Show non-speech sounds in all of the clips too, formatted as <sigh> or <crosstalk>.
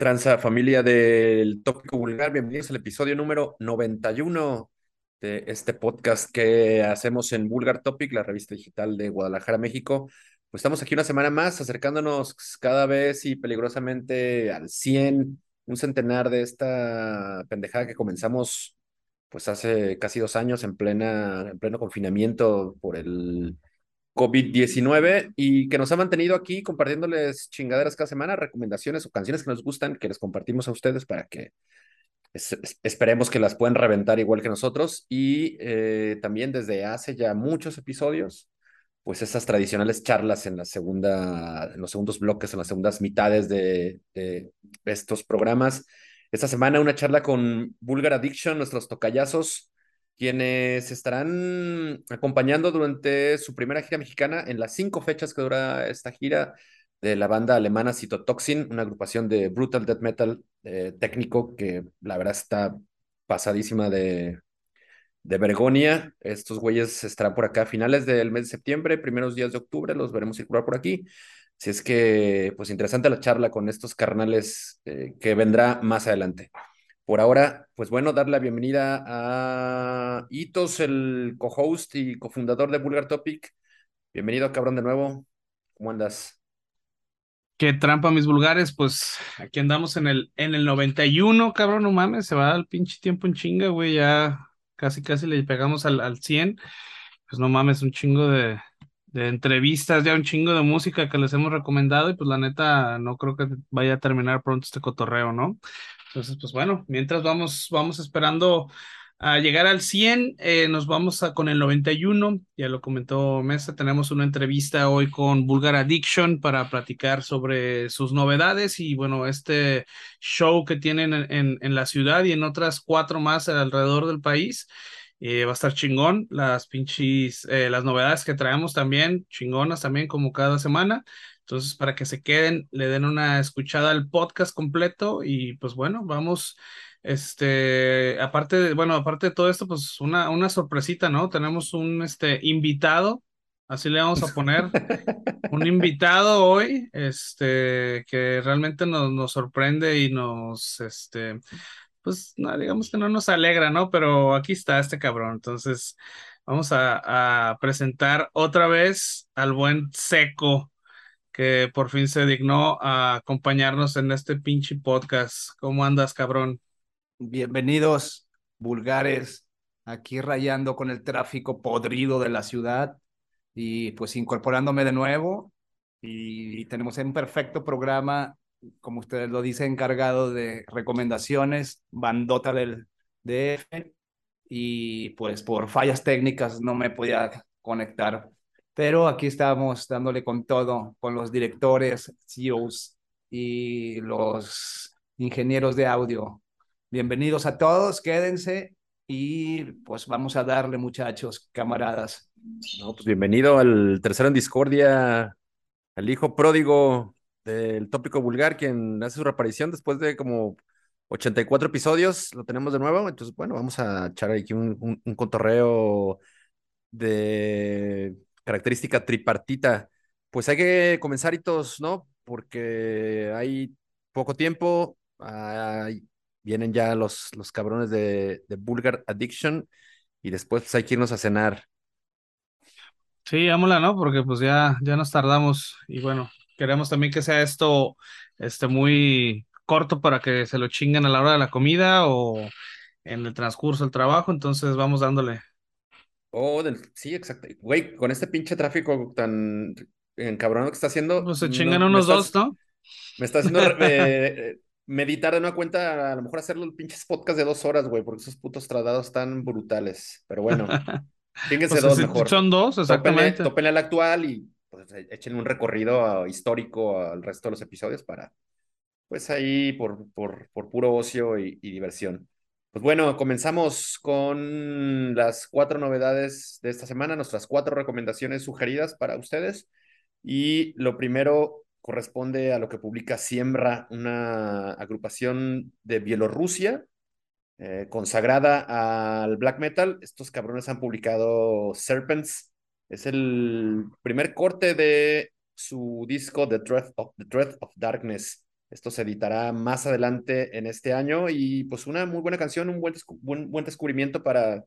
¿Qué tranza familia del Tópico Vulgar? Bienvenidos al episodio número 91 de este podcast que hacemos en Vulgar Topic, la revista digital de Guadalajara, México. Pues estamos aquí una semana más acercándonos cada vez y peligrosamente al 100, un centenar de esta pendejada que comenzamos pues hace casi dos años en, plena, en pleno confinamiento por el COVID-19 y que nos ha mantenido aquí compartiéndoles chingaderas cada semana, recomendaciones o canciones que nos gustan, que les compartimos a ustedes para que esperemos que las puedan reventar igual que nosotros. Y eh, también desde hace ya muchos episodios, pues esas tradicionales charlas en la segunda, en los segundos bloques, en las segundas mitades de, de estos programas. Esta semana una charla con Vulgar Addiction, nuestros tocayazos quienes estarán acompañando durante su primera gira mexicana en las cinco fechas que dura esta gira de la banda alemana Cytotoxin, una agrupación de brutal death metal eh, técnico que la verdad está pasadísima de, de Bergonia. Estos güeyes estarán por acá a finales del mes de septiembre, primeros días de octubre, los veremos circular por aquí. Si es que, pues interesante la charla con estos carnales eh, que vendrá más adelante. Por ahora, pues bueno, dar la bienvenida a Itos, el co-host y cofundador de Vulgar Topic. Bienvenido, cabrón, de nuevo. ¿Cómo andas? Qué trampa, mis vulgares. Pues aquí andamos en el, en el 91, cabrón, no mames, se va el pinche tiempo en chinga, güey. Ya casi, casi le pegamos al, al 100. Pues no mames, un chingo de, de entrevistas, ya un chingo de música que les hemos recomendado y pues la neta no creo que vaya a terminar pronto este cotorreo, ¿no? Entonces, pues bueno, mientras vamos, vamos esperando a llegar al 100, eh, nos vamos a, con el 91, ya lo comentó Mesa, tenemos una entrevista hoy con Vulgar Addiction para platicar sobre sus novedades y bueno, este show que tienen en, en, la ciudad y en otras cuatro más alrededor del país. Eh, va a estar chingón, las pinches, eh, las novedades que traemos también, chingonas también como cada semana. Entonces, para que se queden, le den una escuchada al podcast completo y pues bueno, vamos, este, aparte de, bueno, aparte de todo esto, pues una, una sorpresita, ¿no? Tenemos un, este, invitado, así le vamos a poner, <laughs> un invitado hoy, este, que realmente nos, nos sorprende y nos, este, pues, no, digamos que no nos alegra, ¿no? Pero aquí está este cabrón, entonces... Vamos a, presentar otra vez al buen Seco que por fin se dignó a acompañarnos en este pinche podcast. ¿Cómo andas, cabrón? Bienvenidos, vulgares, aquí rayando con el tráfico podrido de la ciudad y pues incorporándome de nuevo. Y, tenemos un perfecto programa, como ustedes lo dicen, encargado de recomendaciones, bandota del DF. Y pues por fallas técnicas no me podía conectar pero aquí estamos dándole con todo, con los directores, CEOs y los ingenieros de audio. Bienvenidos a todos, quédense y pues vamos a darle muchachos, camaradas. No, pues bienvenido al tercero en discordia, al hijo pródigo del tópico vulgar, quien hace su reaparición después de como 84 episodios, lo tenemos de nuevo, entonces bueno, vamos a echar aquí un, un cotorreo de característica tripartita. Pues hay que comenzar hitos, ¿no? Porque hay poco tiempo, vienen ya los, los cabrones de, de Vulgar Addiction y después pues, hay que irnos a cenar. Sí, ámula, ¿no? Porque pues ya, ya nos tardamos y bueno, queremos también que sea esto este, muy corto para que se lo chinguen a la hora de la comida o en el transcurso del trabajo, entonces vamos dándole. Oh, sí, exacto. Güey, con este pinche tráfico tan encabronado que está haciendo. Pues se chingan unos dos, ¿no? Me está haciendo <laughs> eh, meditar de una cuenta, a lo mejor hacerlo el pinches podcast de dos horas, güey, porque esos putos tratados están brutales. Pero bueno, <laughs> fíjense pues dos mejor. Son dos, exactamente. Tópenle, al actual y pues, e, échenle un recorrido histórico al resto de los episodios para, pues ahí, por, por, por puro ocio y diversión. Pues bueno, comenzamos con las cuatro novedades de esta semana, nuestras cuatro recomendaciones sugeridas para ustedes. Y lo primero corresponde a lo que publica Siembra, una agrupación de Bielorrusia eh, consagrada al black metal. Estos cabrones han publicado Serpents. Es el primer corte de su disco The Threat of, The of Darkness, Esto se editará más adelante en este año y pues una muy buena canción, un buen, descubrimiento para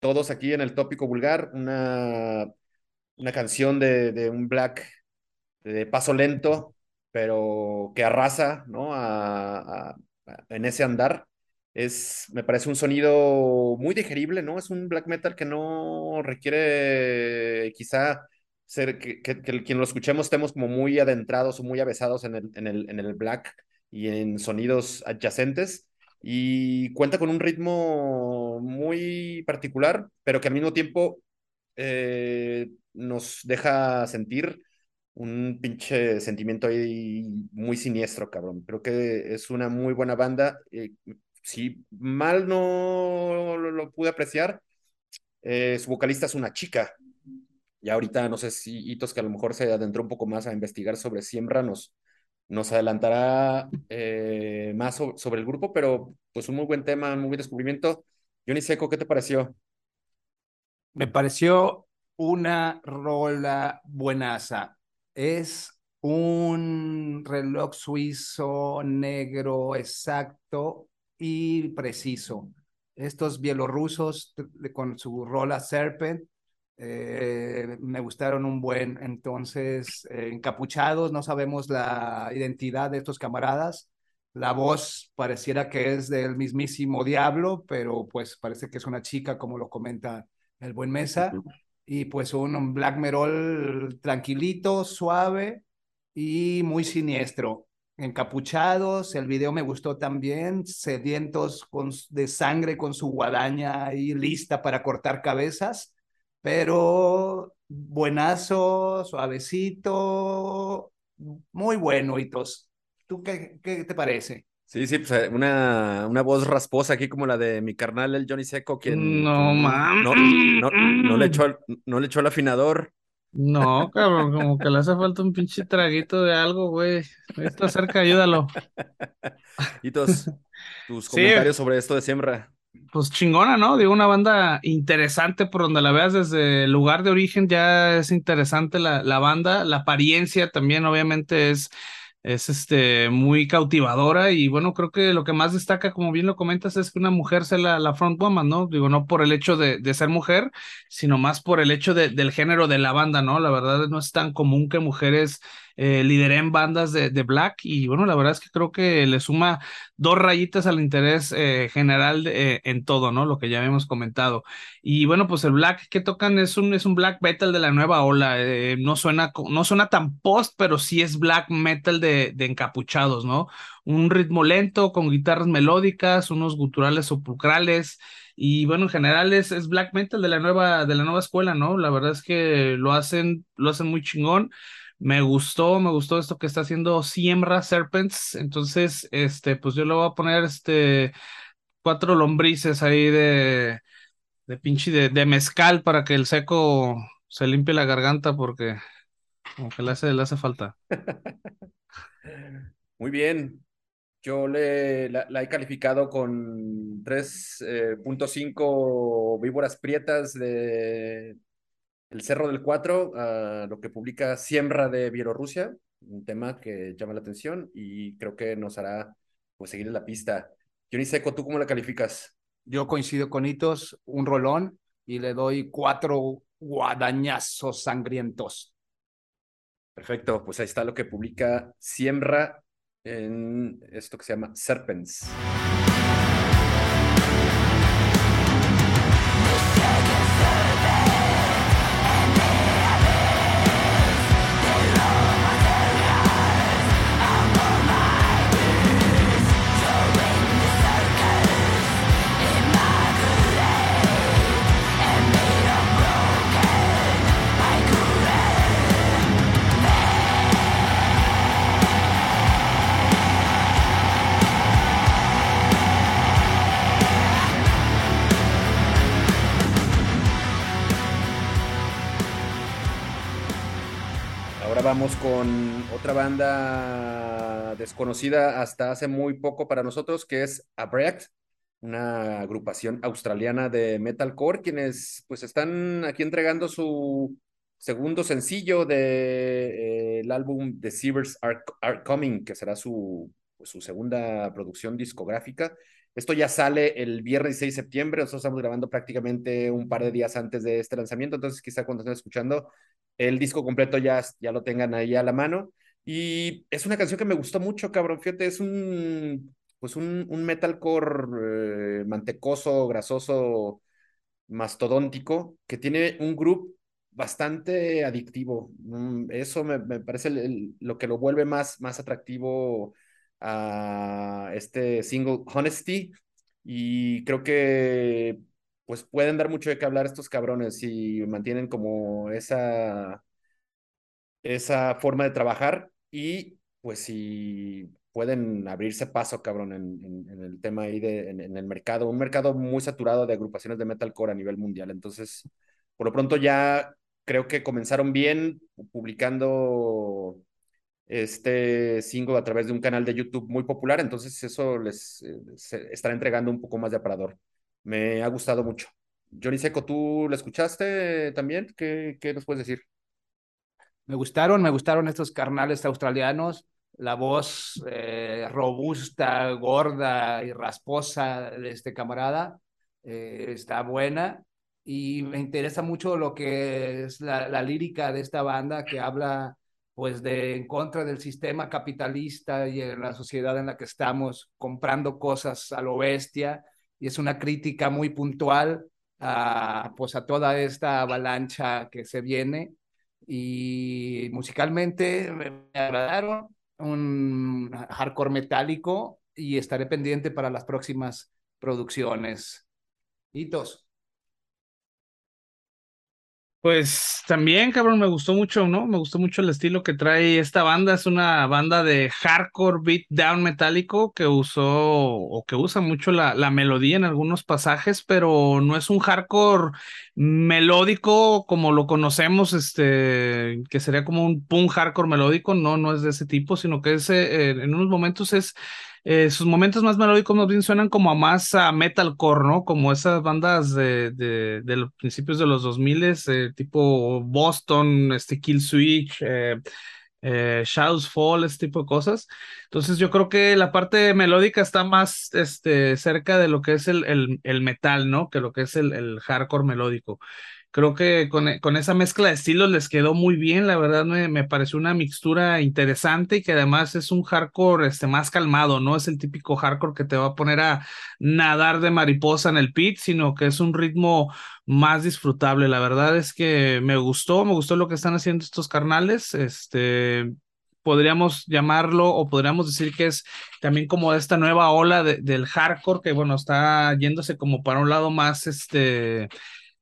todos aquí en el tópico vulgar, una, una canción de, de un black de paso lento, pero que arrasa, ¿no? A, en ese andar. Es, me parece un sonido muy digerible, ¿no? Es un black metal que no requiere quizá ser que, que, quien lo escuchemos estemos como muy adentrados o muy avesados en el, en el, en el black y en sonidos adyacentes. Y cuenta con un ritmo muy particular, pero que al mismo tiempo eh, nos deja sentir un pinche sentimiento ahí muy siniestro, cabrón. Creo que es una muy buena banda. Eh, si mal no lo, pude apreciar, eh, su vocalista es una chica. Y ahorita no sé si Hitos, que a lo mejor se adentró un poco más a investigar sobre Siembra, nos, nos adelantará eh, más sobre, el grupo, pero pues un muy buen tema, un muy buen descubrimiento. Johnny Seco, ¿qué te pareció? Me pareció una rola buenaza es un reloj suizo negro exacto y preciso. Estos bielorrusos con su rola Serpent eh, me gustaron un buen. Entonces, eh, encapuchados, no sabemos la identidad de estos camaradas. La voz pareciera que es del mismísimo diablo, pero pues parece que es una chica, como lo comenta el buen Mesa y pues un black metal tranquilito, suave y muy siniestro. Encapuchados, el video me gustó también, sedientos con, de sangre con su guadaña ahí lista para cortar cabezas, pero buenazo, suavecito, muy bueno, Hitos. ¿Tú qué, qué te parece? Sí, sí, pues eh, una, una voz rasposa aquí como la de mi carnal, el Johnny Seco, quien no, mames. No, no, le echó, no le echó el afinador. No, cabrón, como que le hace falta un pinche traguito de algo, güey. Está cerca, ayúdalo. <laughs> Y tus, tus comentarios sobre esto de siembra. Pues chingona, ¿no? Digo, una banda interesante por donde la veas desde el lugar de origen, ya es interesante la, la banda. La apariencia también, obviamente, es es este, muy cautivadora y bueno, creo que lo que más destaca, como bien lo comentas, es que una mujer sea la, la frontwoman, ¿no? Digo, no por el hecho de, de ser mujer, sino más por el hecho de, del género de la banda, ¿no? La verdad no es tan común que mujeres eh, en bandas de, de, Black y bueno, la verdad es que creo que le suma dos rayitas al interés eh, general eh, en todo, ¿no? Lo que ya habíamos comentado. Y bueno, pues el Black que tocan es un, es un Black Metal de la nueva ola, eh, no, suena, no suena tan post, pero sí es Black Metal de, de encapuchados, ¿no? Un ritmo lento con guitarras melódicas, unos guturales sepulcrales. Y bueno, en general es, es, black metal de la nueva, de la nueva escuela, ¿no? La verdad es que lo hacen, lo hacen muy chingón. Me gustó, me gustó esto que está haciendo Siembra Serpents. Entonces, este, pues yo le voy a poner este cuatro lombrices ahí de, de pinche de, de mezcal para que el seco se limpie la garganta porque como le hace, le hace falta. <laughs> Muy bien. Yo le, la, he calificado con 3.5 eh, víboras prietas de el Cerro del Cuatro, uh, lo que publica Siembra de Bielorrusia, un tema que llama la atención y creo que nos hará pues seguir la pista. Johnny Seco, ¿tú cómo la calificas? Yo coincido con Hitos, un rolón y le doy cuatro guadañazos sangrientos. Perfecto, pues ahí está lo que publica Siembra en esto que se llama Serpents. Con otra banda desconocida hasta hace muy poco para nosotros, que es Abreact, una agrupación australiana de metalcore, quienes pues están aquí entregando su, segundo sencillo del de, eh, álbum The Seavers Are, Are, Coming, que será su, pues, su segunda producción discográfica. Esto ya sale el viernes 6 de septiembre, nosotros estamos grabando prácticamente un par de días antes de este lanzamiento, entonces quizá cuando estén escuchando el disco completo ya, ya lo tengan ahí a la mano. Y es una canción que me gustó mucho, cabrón, fíjate, es un, pues un, un metalcore eh, mantecoso, grasoso, mastodóntico, que tiene un grupo bastante adictivo. Mm, eso me, me parece lo que lo vuelve más, más atractivo a este single Honesty y creo que pues pueden dar mucho de qué hablar estos cabrones si mantienen como esa esa forma de trabajar y pues si pueden abrirse paso, cabrón, en, en, el tema ahí de, en, el mercado, un mercado muy saturado de agrupaciones de metalcore a nivel mundial. Entonces, por lo pronto ya creo que comenzaron bien publicando este single a través de un canal de YouTube muy popular, entonces eso les eh, estará entregando un poco más de aparador. Me ha gustado mucho. Johnny Seco, ¿tú lo escuchaste también? ¿Qué, qué nos puedes decir? Me gustaron, me gustaron estos carnales australianos, la voz eh, robusta, gorda y rasposa de este camarada eh, está buena y me interesa mucho lo que es la, la lírica de esta banda que habla pues de en contra del sistema capitalista y en la sociedad en la que estamos comprando cosas a lo bestia y es una crítica muy puntual a pues a toda esta avalancha que se viene y musicalmente me agradaron un hardcore metálico y estaré pendiente para las próximas producciones. Hitos. Pues también, cabrón, me gustó mucho, ¿no? Me gustó mucho el estilo que trae esta banda. Es una banda de hardcore beat down metálico que usó o que usa mucho la, la melodía en algunos pasajes, pero no es un hardcore melódico como lo conocemos, este, que sería como un punk hardcore melódico. No, no es de ese tipo, sino que es, eh, en unos momentos es eh, sus momentos más melódicos más bien suenan como a más a metalcore, ¿no? Como esas bandas de, de, de los principios de los 2000, eh, tipo Boston, este Kill Switch, eh, eh, Shadows Fall, este tipo de cosas. Entonces yo creo que la parte melódica está más este, cerca de lo que es el, el, el metal, ¿no? Que lo que es el, el hardcore melódico. Creo que con, con, esa mezcla de estilos les quedó muy bien, la verdad me, me, pareció una mixtura interesante y que además es un hardcore este, más calmado, no es el típico hardcore que te va a poner a nadar de mariposa en el pit, sino que es un ritmo más disfrutable. La verdad es que me gustó, me gustó lo que están haciendo estos carnales, este, podríamos llamarlo o podríamos decir que es también como esta nueva ola de, del hardcore que bueno, está yéndose como para un lado más este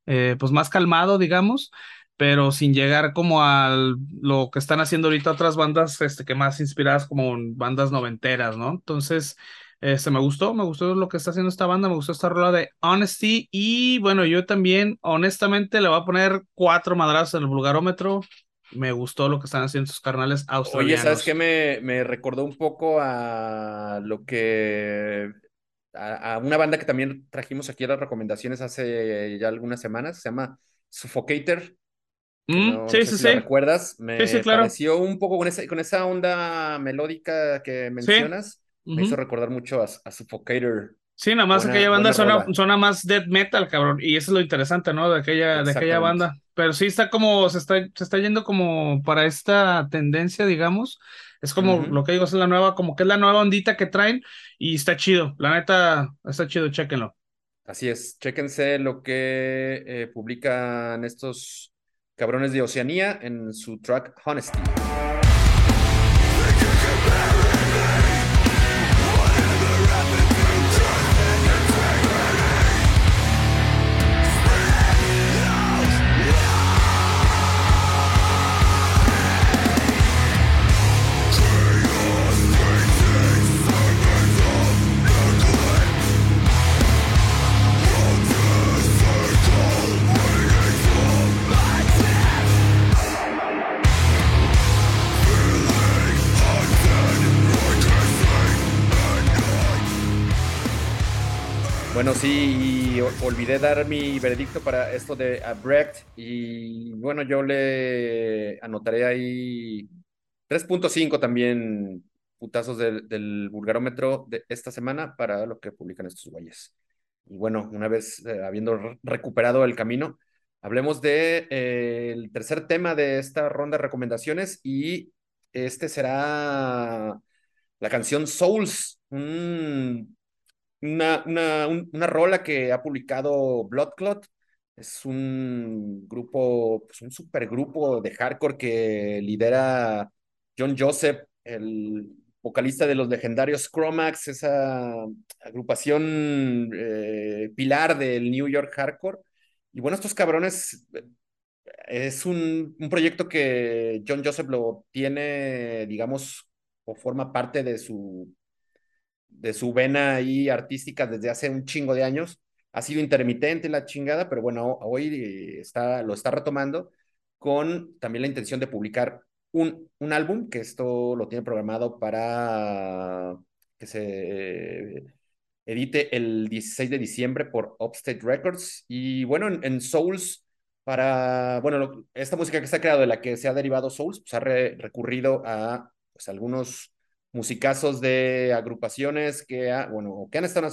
eh, pues más calmado, digamos, pero sin llegar como a lo que están haciendo ahorita otras bandas este, que más inspiradas como bandas noventeras, ¿no? Entonces, este, me gustó, me gustó lo que está haciendo esta banda, me gustó esta rola de Honesty y bueno, yo también honestamente le voy a poner cuatro madrazos en el vulgarómetro. Me gustó lo que están haciendo sus carnales australianos. Oye, ¿sabes qué? Me, me recordó un poco a lo que a, a, una banda que también trajimos aquí a las recomendaciones hace ya algunas semanas, se llama Suffocator. Mm, no, sí, no sé sí, si sí. recuerdas? Me sí, sí, claro. pareció un poco con esa, con esa onda melódica que mencionas, sí. uh -huh. me hizo recordar mucho a, a Suffocator. Sí, nada más buena, aquella banda suena, suena, más death metal, cabrón. Y eso es lo interesante, ¿no? De aquella, de aquella banda. Pero sí está como, se está, se está yendo como para esta tendencia, digamos. Es como uh -huh. lo que digo, es la nueva, como que es la nueva ondita que traen y está chido. La neta, está chido, chéquenlo. Así es, chéquense lo que eh, publican estos cabrones de Oceanía en su track Honesty. Olvidé dar mi veredicto para esto de Brecht y bueno, yo le anotaré ahí 3.5 también putazos del, del vulgarómetro de esta semana para lo que publican estos güeyes. Y bueno, una vez eh, habiendo recuperado el camino, hablemos de eh, tercer tema de esta ronda de recomendaciones y este será la canción Souls, una, una, una rola que ha publicado Bloodclot. Es un grupo, pues un supergrupo de hardcore que lidera John Joseph, el vocalista de los legendarios Chromax, esa agrupación eh, pilar del New York Hardcore. Y bueno, estos cabrones eh, es un, un, proyecto que John Joseph lo tiene, digamos, o forma parte de su, de su vena ahí artística desde hace un chingo de años. Ha sido intermitente la chingada, pero bueno, hoy está, lo está retomando con también la intención de publicar un, un álbum, que esto lo tiene programado para que se edite el 16 de diciembre por Upstate Records. Y bueno, en, Souls, para, bueno, esta música que se ha creado, de la que se ha derivado Souls, pues ha recurrido a pues, algunos musicazos de agrupaciones que, bueno, que han estado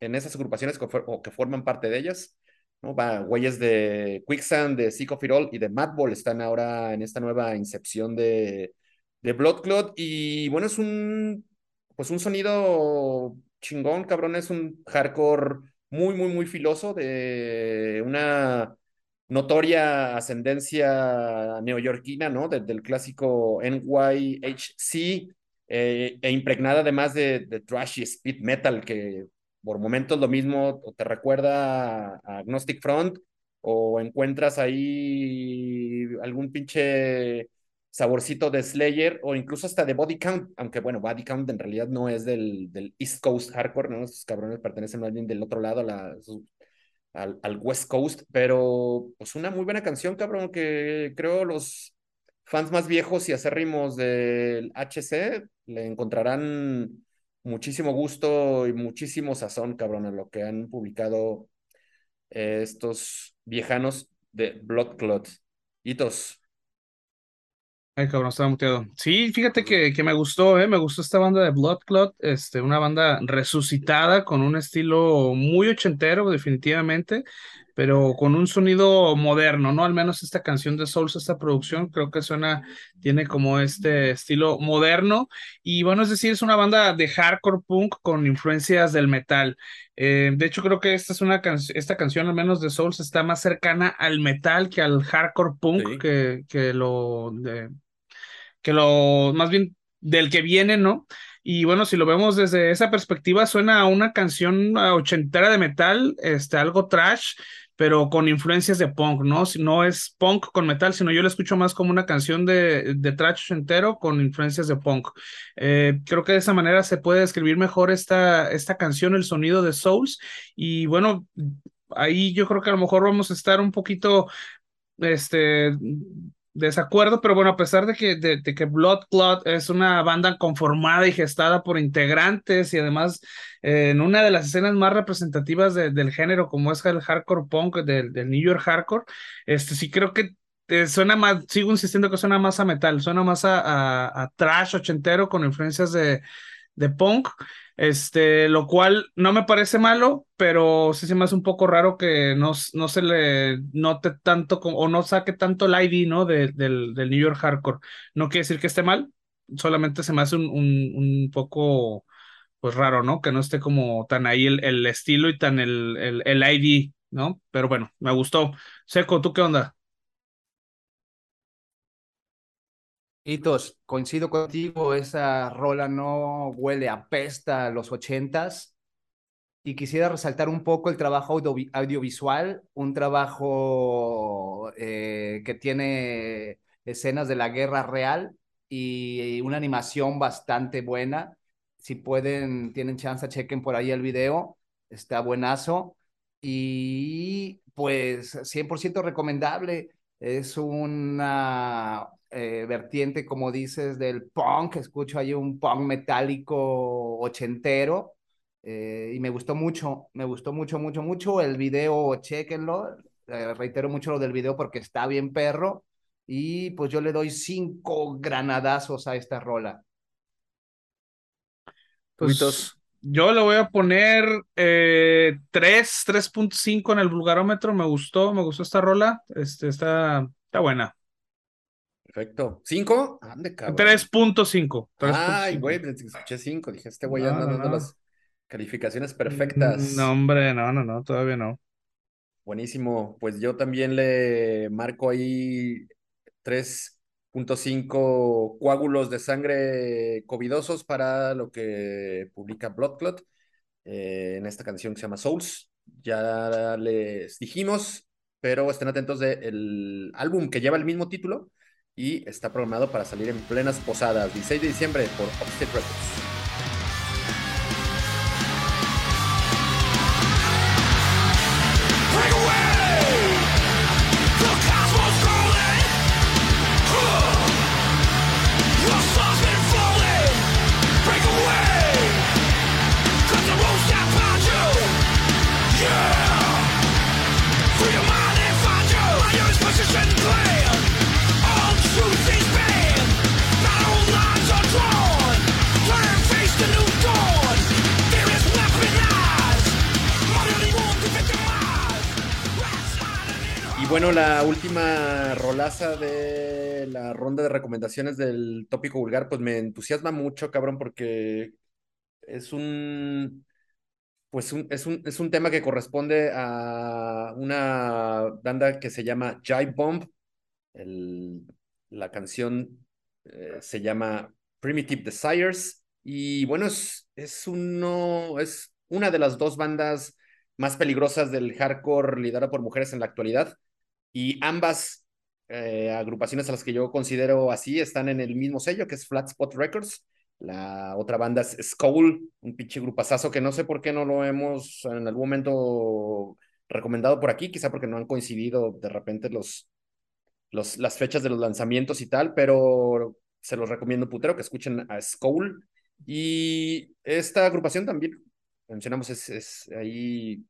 en, esas agrupaciones o que forman parte de ellas. ¿no? Va, güeyes de Quicksand, de Sick of It All y de Madball están ahora en esta nueva incepción de, de Bloodclot. Y bueno, es un, pues un sonido chingón, cabrón. Es un hardcore muy, muy, muy filoso de una notoria ascendencia neoyorquina, ¿no? Desde el clásico NYHC eh, e impregnada además de, de trashy speed metal que por momentos lo mismo te recuerda a Agnostic Front o encuentras ahí algún pinche saborcito de Slayer o incluso hasta de Body Count, aunque bueno, Body Count en realidad no es del, East Coast Hardcore, ¿no? Esos cabrones pertenecen más bien del otro lado, la, al, al, West Coast, pero pues una muy buena canción, cabrón, que creo los fans más viejos y acérrimos del HC le encontrarán muchísimo gusto y muchísimo sazón, cabrón, en lo que han publicado eh, estos viejanos de Blood Clot. Hitos. Ay, cabrón, estaba muteado. Sí, fíjate que, que, me gustó, ¿eh? Me gustó esta banda de Blood Clot, este, una banda resucitada con un estilo muy ochentero, definitivamente pero con un sonido moderno, ¿no? Al menos esta canción de Souls, esta producción, creo que suena, tiene como este estilo moderno. Y bueno, es decir, es una banda de hardcore punk con influencias del metal. Eh, de hecho, creo que esta es una canción, esta canción, al menos de Souls, está más cercana al metal que al hardcore punk, que, que lo de, que lo, más bien del que viene, ¿no? Y bueno, si lo vemos desde esa perspectiva, suena a una canción ochentera de metal, este, algo trash, pero con influencias de punk, ¿no? No es punk con metal, sino yo lo escucho más como una canción de, de trash entero con influencias de punk. Eh, creo que de esa manera se puede describir mejor esta, esta canción, el sonido de Souls. Y bueno, ahí yo creo que a lo mejor vamos a estar un poquito este, desacuerdo, pero bueno, a pesar de que, de, que Blood Clot es una banda conformada y gestada por integrantes y además eh, en una de las escenas más representativas del género como es el hardcore punk del, del New York hardcore, este sí creo que eh, suena más, sigo insistiendo que suena más a metal, suena más a, a, a trash ochentero con influencias de, de punk este, lo cual no me parece malo, pero sí se me hace un poco raro que no, no se le note tanto o no saque tanto el ID, ¿no? del, del, New York Hardcore. No quiere decir que esté mal, solamente se me hace un, un, poco, pues raro, ¿no? Que no esté como tan ahí el, el estilo y tan el, el, el ID, ¿no? Pero bueno, me gustó. Seco, ¿tú qué onda? Hitos, coincido contigo, esa rola no huele a pesta a los ochentas y quisiera resaltar un poco el trabajo audiovisual, un trabajo eh, que tiene escenas de la guerra real y una animación bastante buena. Si pueden, tienen chance, chequen por ahí el video, está buenazo y pues 100% recomendable. Es una eh, vertiente, como dices, del punk. Escucho ahí un punk metálico ochentero. eh, y me gustó mucho, me gustó mucho, mucho, mucho. El video, chequenlo, eh, reitero mucho lo del video porque está bien perro. Y pues yo le doy cinco granadazos a esta rola. Pues yo le voy a poner eh, 3, 3.5 en el vulgarómetro. Me gustó, me gustó esta rola. Este, está, está buena. Perfecto. ¿Cinco? Ande, cabrón. 3.5. Ay, güey, escuché cinco. Dije, este güey anda dando las calificaciones perfectas. No, hombre, no, no, no, todavía no. Buenísimo. Pues yo también le marco ahí 3.5 coágulos de sangre covidosos para lo que publica Bloodclot eh, en esta canción que se llama Souls. Ya les dijimos, pero estén atentos del álbum que lleva el mismo título y está programado para salir en plenas posadas, 16 de diciembre por Upstate Records. Rolaza de la ronda de recomendaciones del tópico vulgar, pues me entusiasma mucho, cabrón, porque es un, pues un, es un, es un tema que corresponde a una banda que se llama Jive Bomb. El, la canción eh, se llama Primitive Desires. Y bueno, es, es, uno, es una de las dos bandas más peligrosas del hardcore liderado por mujeres en la actualidad. Y ambas eh, agrupaciones a las que yo considero así están en el mismo sello, que es Flat Spot Records. La otra banda es Skull, un pinche grupazazo que no sé por qué no lo hemos en algún momento recomendado por aquí, quizá porque no han coincidido de repente los, los, las fechas de los lanzamientos y tal, pero se los recomiendo putero que escuchen a Skull. Y esta agrupación también, mencionamos, es, es ahí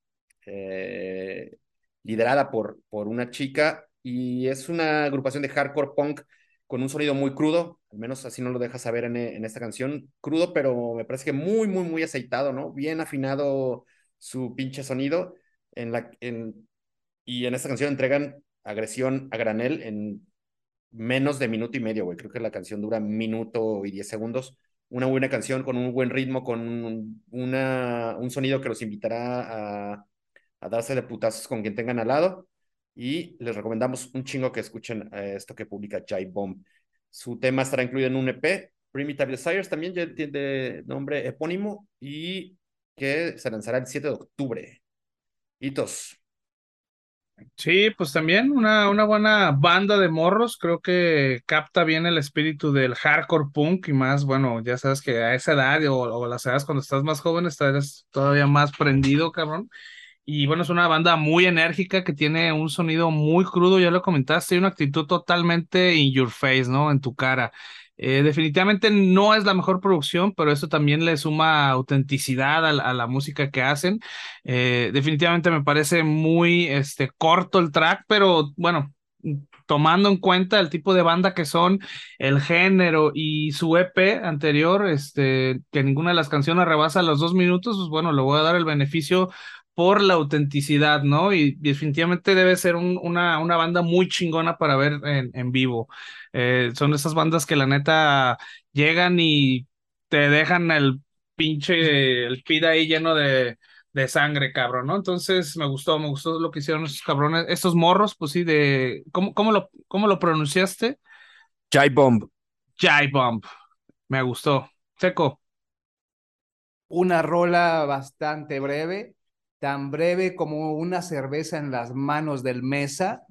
eh, liderada por, por una chica y es una agrupación de hardcore punk con un sonido muy crudo, al menos así no lo deja saber en, en, esta canción, crudo, pero me parece que muy, muy, muy aceitado, ¿no? Bien afinado su pinche sonido, en la, en, y en esta canción entregan agresión a granel en menos de minuto y medio, güey, creo que la canción dura minuto y diez segundos, una buena canción con un buen ritmo, con un, una, un sonido que los invitará a a darse de putazos con quien tengan al lado. Y les recomendamos un chingo que escuchen eh, esto que publica Jai Bomb. Su tema estará incluido en un EP. Primitive Desires también ya tiene nombre epónimo y que se lanzará el 7 de octubre. Hitos. Sí, pues también una, una buena banda de morros, creo que capta bien el espíritu del hardcore punk y más, bueno, ya sabes que a esa edad o, o las edades cuando estás más joven estás todavía más prendido, cabrón. Y bueno, es una banda muy enérgica que tiene un sonido muy crudo, ya lo comentaste, y una actitud totalmente in your face, ¿no? En tu cara. Eh, definitivamente no es la mejor producción, pero eso también le suma autenticidad a, a la música que hacen. Eh, definitivamente me parece muy este, corto el track, pero bueno, tomando en cuenta el tipo de banda que son, el género y su EP anterior, este, que ninguna de las canciones rebasa los dos minutos, pues bueno, le voy a dar el beneficio por la autenticidad, ¿no? Y definitivamente debe ser un, una, una, banda muy chingona para ver en, en vivo. Eh, son esas bandas que la neta llegan y te dejan el pinche, el feed ahí lleno de, de sangre, cabrón, ¿no? Entonces me gustó, me gustó lo que hicieron estos cabrones, estos morros, pues sí, de, ¿cómo, cómo, lo, cómo lo pronunciaste? Jai Bomb. Jai Bomb, me gustó. Seco. Una rola bastante breve, tan breve como una cerveza en las manos del mesa,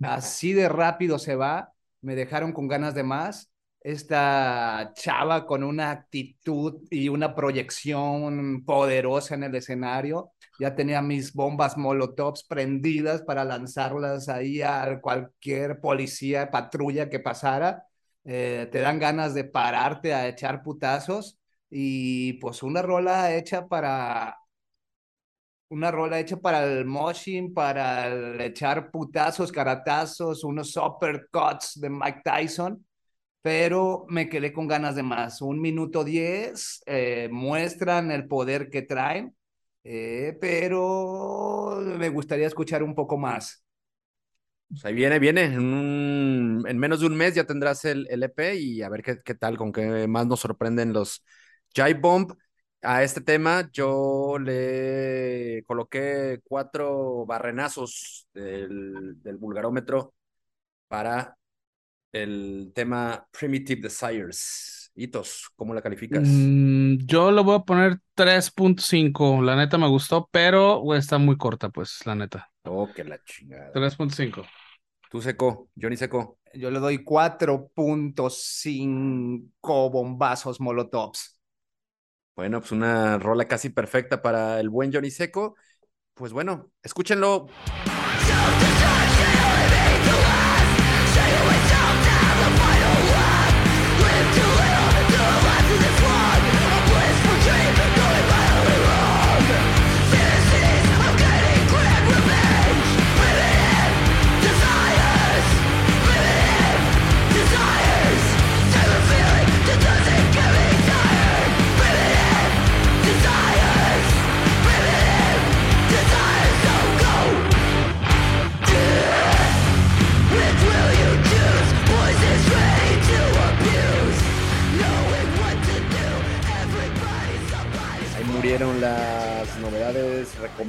así de rápido se va, me dejaron con ganas de más. Esta chava con una actitud y una proyección poderosa en el escenario. Ya tenía mis bombas molotovs prendidas para lanzarlas ahí a cualquier policía, patrulla que pasara. Eh, te dan ganas de pararte a echar putazos y pues una rola hecha para una rola hecha para el moshing, para echar putazos, caratazos, unos uppercuts de Mike Tyson, pero me quedé con ganas de más. Un minuto diez, eh, muestran el poder que traen, eh, pero me gustaría escuchar un poco más. Pues ahí viene, viene. En menos de un mes ya tendrás el, el EP y a ver qué, qué tal, con qué más nos sorprenden los Jive Bomb. A este tema yo le coloqué cuatro barrenazos del, del vulgarómetro para el tema Primitive Desires. Hitos, ¿cómo la calificas? Mm, yo le voy a poner 3.5. La neta me gustó, pero güey, está muy corta, pues, la neta. Oh, que la chingada. 3.5. Tú seco, Johnny seco. Yo le doy 4.5 bombazos molotovs. Bueno, pues una rola casi perfecta para el buen Johnny Seco. Pues bueno, escúchenlo.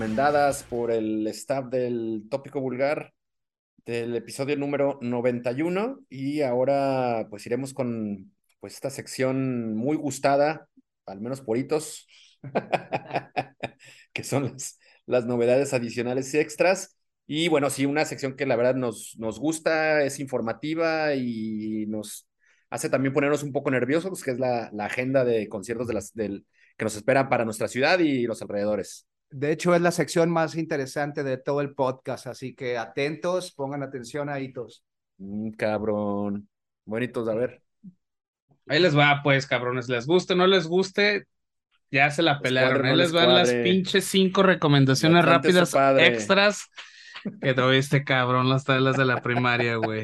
Recomendadas por el staff del Tópico Vulgar del episodio número 91 y ahora pues iremos con pues esta sección muy gustada, al menos por hitos, <laughs> que son las, las novedades adicionales y extras. Y bueno, sí, una sección que la verdad nos, nos gusta, es informativa y nos hace también ponernos un poco nerviosos, que es la, la agenda de conciertos de las, del, que nos esperan para nuestra ciudad y los alrededores. De hecho, es la sección más interesante de todo el podcast, así que atentos, pongan atención a hitos. Mm, cabrón. Bonitos, a ver. Ahí les va, pues, cabrones. Les guste o no les guste, ya se la pelaron. Ahí no les les van las pinches cinco recomendaciones rápidas extras que te oíste, cabrón, las tablas de la primaria, güey.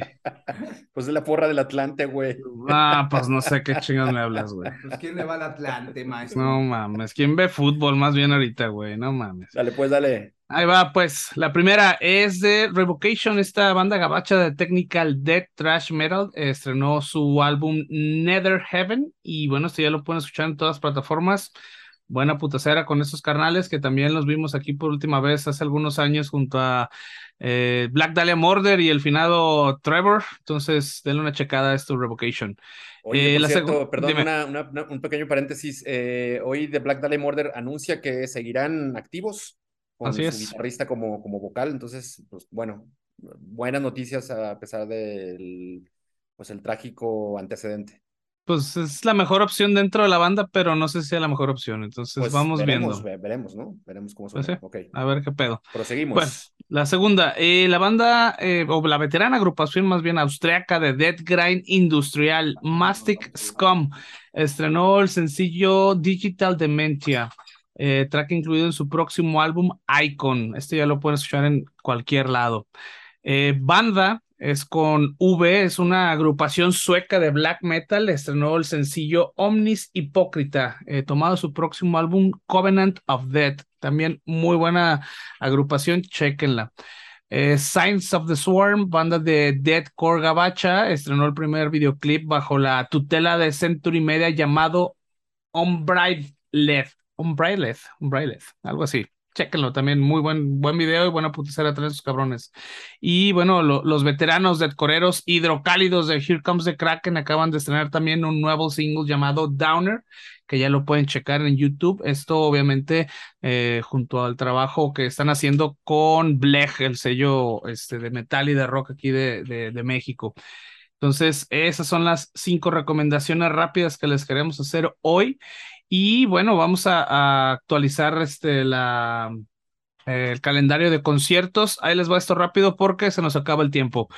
Pues es la porra del Atlante, güey. Ah, pues no sé qué chingas me hablas, güey. Pues, ¿quién le va al Atlante, maestro? No mames. ¿Quién ve fútbol más bien ahorita, güey? No mames. Dale, pues, dale. Ahí va, pues. La primera es de Revocation, esta banda gabacha de technical death trash metal. estrenó su álbum Nether Heaven. Y bueno, esto ya lo pueden escuchar en todas las plataformas. Buena putacera con estos carnales que también los vimos aquí por última vez hace algunos años junto a eh, Black Dahlia Murder y el finado Trevor. Entonces, denle una checada a esto, Revocation. Oye, Eh, la cierto, perdón, una- una- una- un pequeño paréntesis. eh, hoy The Black Dahlia Murder anuncia que seguirán activos con Así su es. guitarrista como, como vocal. Entonces, pues bueno, buenas noticias a pesar del pues el trágico antecedente. Pues es la mejor opción dentro de la banda, pero no sé si sea la mejor opción. Entonces, Pues vamos veremos, viendo. ve- veremos, ¿no? Veremos cómo Pues suena. sí. Ok, A ver qué pedo. proseguimos. Bueno, la segunda, eh, la banda eh, o la veterana agrupación más bien austriaca de Dead Grind Industrial, Mastic Scum, estrenó el sencillo Digital Dementia, eh, track incluido en su próximo álbum Icon. Este ya lo pueden escuchar en cualquier lado. Eh, banda es con V, es una agrupación sueca de black metal. Estrenó el sencillo Omnis Hipócrita, eh, tomado su próximo álbum Covenant of Death. También muy buena agrupación, chequenla. Eh, Signs of the Swarm, banda de Deathcore Gabacha, estrenó el primer videoclip bajo la tutela de Century Media llamado Unbridled, Unbridled, Unbridled, algo así. Chéquenlo también, muy buen, buen video y buena putacera traen esos cabrones. Y bueno, lo- los veteranos deathcoreros hidrocálidos de Here Comes the Kraken acaban de estrenar también un nuevo single llamado Downer, que ya lo pueden checar en YouTube. Esto obviamente eh, junto al trabajo que están haciendo con Blech, el sello este, de metal y de rock aquí de, de, de México. Entonces, esas son las cinco recomendaciones rápidas que les queremos hacer hoy. Y bueno, vamos a, actualizar este, la, el calendario de conciertos. Ahí les va esto rápido porque se nos acaba el tiempo.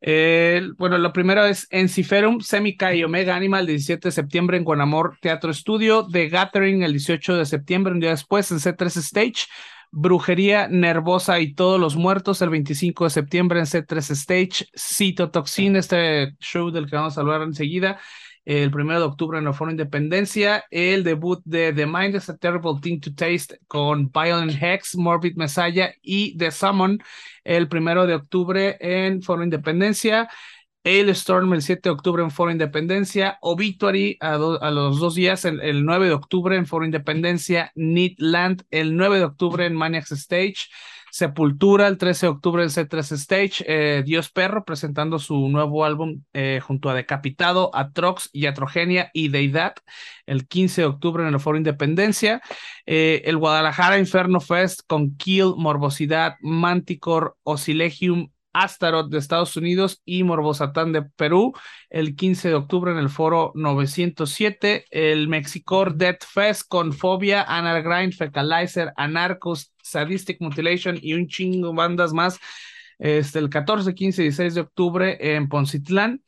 Eh, bueno, lo primero es Enciferum, Semica y Omega Animal, el 17 de septiembre en Guanamor Teatro Estudio. The Gathering, el 18 de septiembre, un día después, en C3 Stage. Brujería Nervosa y Todos los Muertos, el 25 de septiembre en C3 Stage. Citotoxin, este show del que vamos a hablar enseguida el primero de octubre en el Foro Independencia, el debut de The Mind is a Terrible Thing to Taste con Violent Hex, Morbid Messiah y The Summon el primero de octubre en Foro Independencia. El Storm el 7 de octubre en Foro Independencia, Obituary a, a los dos días el, el, 9 de octubre en Foro Independencia, Land el 9 de octubre en Maniacs Stage, Sepultura el 13 de octubre en C3 Stage, eh, Dios Perro presentando su nuevo álbum eh, junto a Decapitado, Atrox, Iatrogenia y Deidad el 15 de octubre en el Foro Independencia, eh, el Guadalajara Inferno Fest con Kill, Morbosidad, Manticore, Osilegium, Astaroth de Estados Unidos y Morbosatán de Perú el 15 de octubre en el foro 907, el Mexicor Death Fest con Fobia, Grind, Fecalizer, Anarcos, Sadistic Mutilation y un chingo bandas más. Este, el 14, 15 y 16 de octubre en Poncitlán.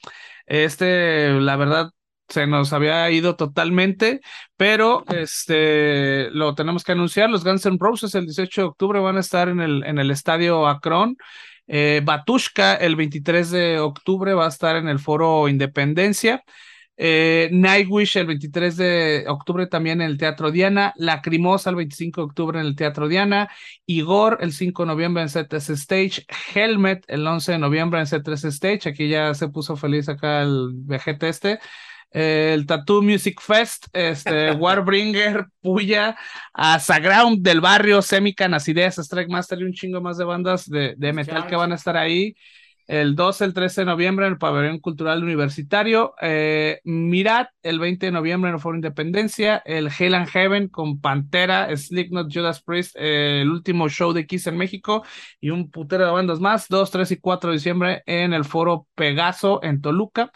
Este, la verdad, se nos había ido totalmente, pero este lo tenemos que anunciar. Los Guns N' Roses el 18 de octubre van a estar en el, en el estadio Akron. Eh, Batushka el 23 de octubre va a estar en el foro Independencia. Eh, Nightwish el 23 de octubre también en el Teatro Diana, Lacrimosa el 25 de octubre en el Teatro Diana, Igor el 5 de noviembre en C3 Stage, Helmet el 11 de noviembre en C3 Stage, aquí ya se puso feliz acá el vejete este, el Tattoo Music Fest, este, Warbringer, Puya, a Saground del barrio, Semican, Ideas, Strike Master y un chingo más de bandas de, de metal que van a estar ahí. El 12, el 13 de noviembre en el Pabellón Cultural Universitario. Eh, Mirad, el 20 de noviembre en el Foro Independencia. El Hell and Heaven con Pantera, Slipknot, Judas Priest, eh, el último show de Kiss en México y un putero de bandas más. 2, 3 y 4 de diciembre en el Foro Pegaso en Toluca.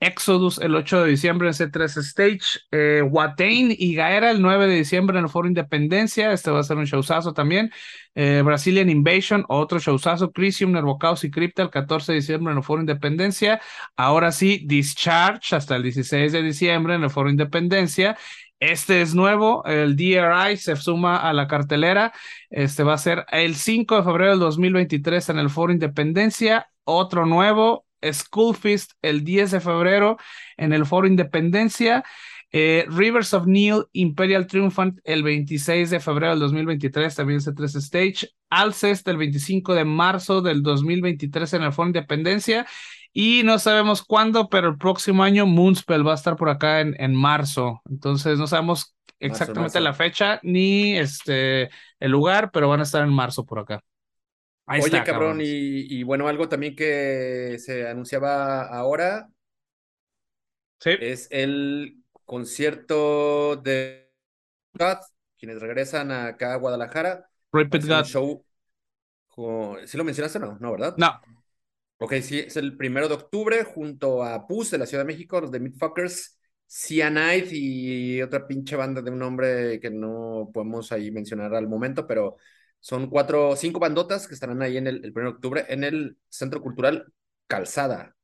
Exodus el 8 de diciembre en C3 Stage, eh, y Gaera el 9 de diciembre en el Foro Independencia, este va a ser un showzazo también, eh, Brazilian Invasion, otro showzazo, Crisium, Nervocaus y Crypta el 14 de diciembre en el Foro Independencia, ahora sí, Discharge hasta el 16 de diciembre en el Foro Independencia, este es nuevo, el DRI se suma a la cartelera. Este va a ser el 5 de febrero del 2023 en el Foro Independencia. Otro nuevo, School Feast el 10 de febrero en el Foro Independencia. Eh, Rivers of Neil Imperial Triumphant el 26 de febrero del 2023, también C3 Stage. Alcest el 25 de marzo del 2023 en el Foro Independencia. Y no sabemos cuándo, pero el próximo año Moonspell va a estar por acá en, en marzo. Entonces no sabemos exactamente la fecha ni este, el lugar, pero van a estar en marzo por acá. Oye, cabrón, y, bueno, algo también que se anunciaba ahora es el concierto de God, quienes regresan acá a Guadalajara. Repeat God. Show. ¿Sí lo mencionaste o no? No, ¿verdad? No. Ok, sí, es el primero de octubre junto a PUS de la Ciudad de México, los de Midfuckers, Cyanide y otra pinche banda de un nombre que no podemos ahí mencionar al momento, pero son cuatro, cinco bandotas que estarán ahí en el, el 1 de octubre en el Centro Cultural Calzada.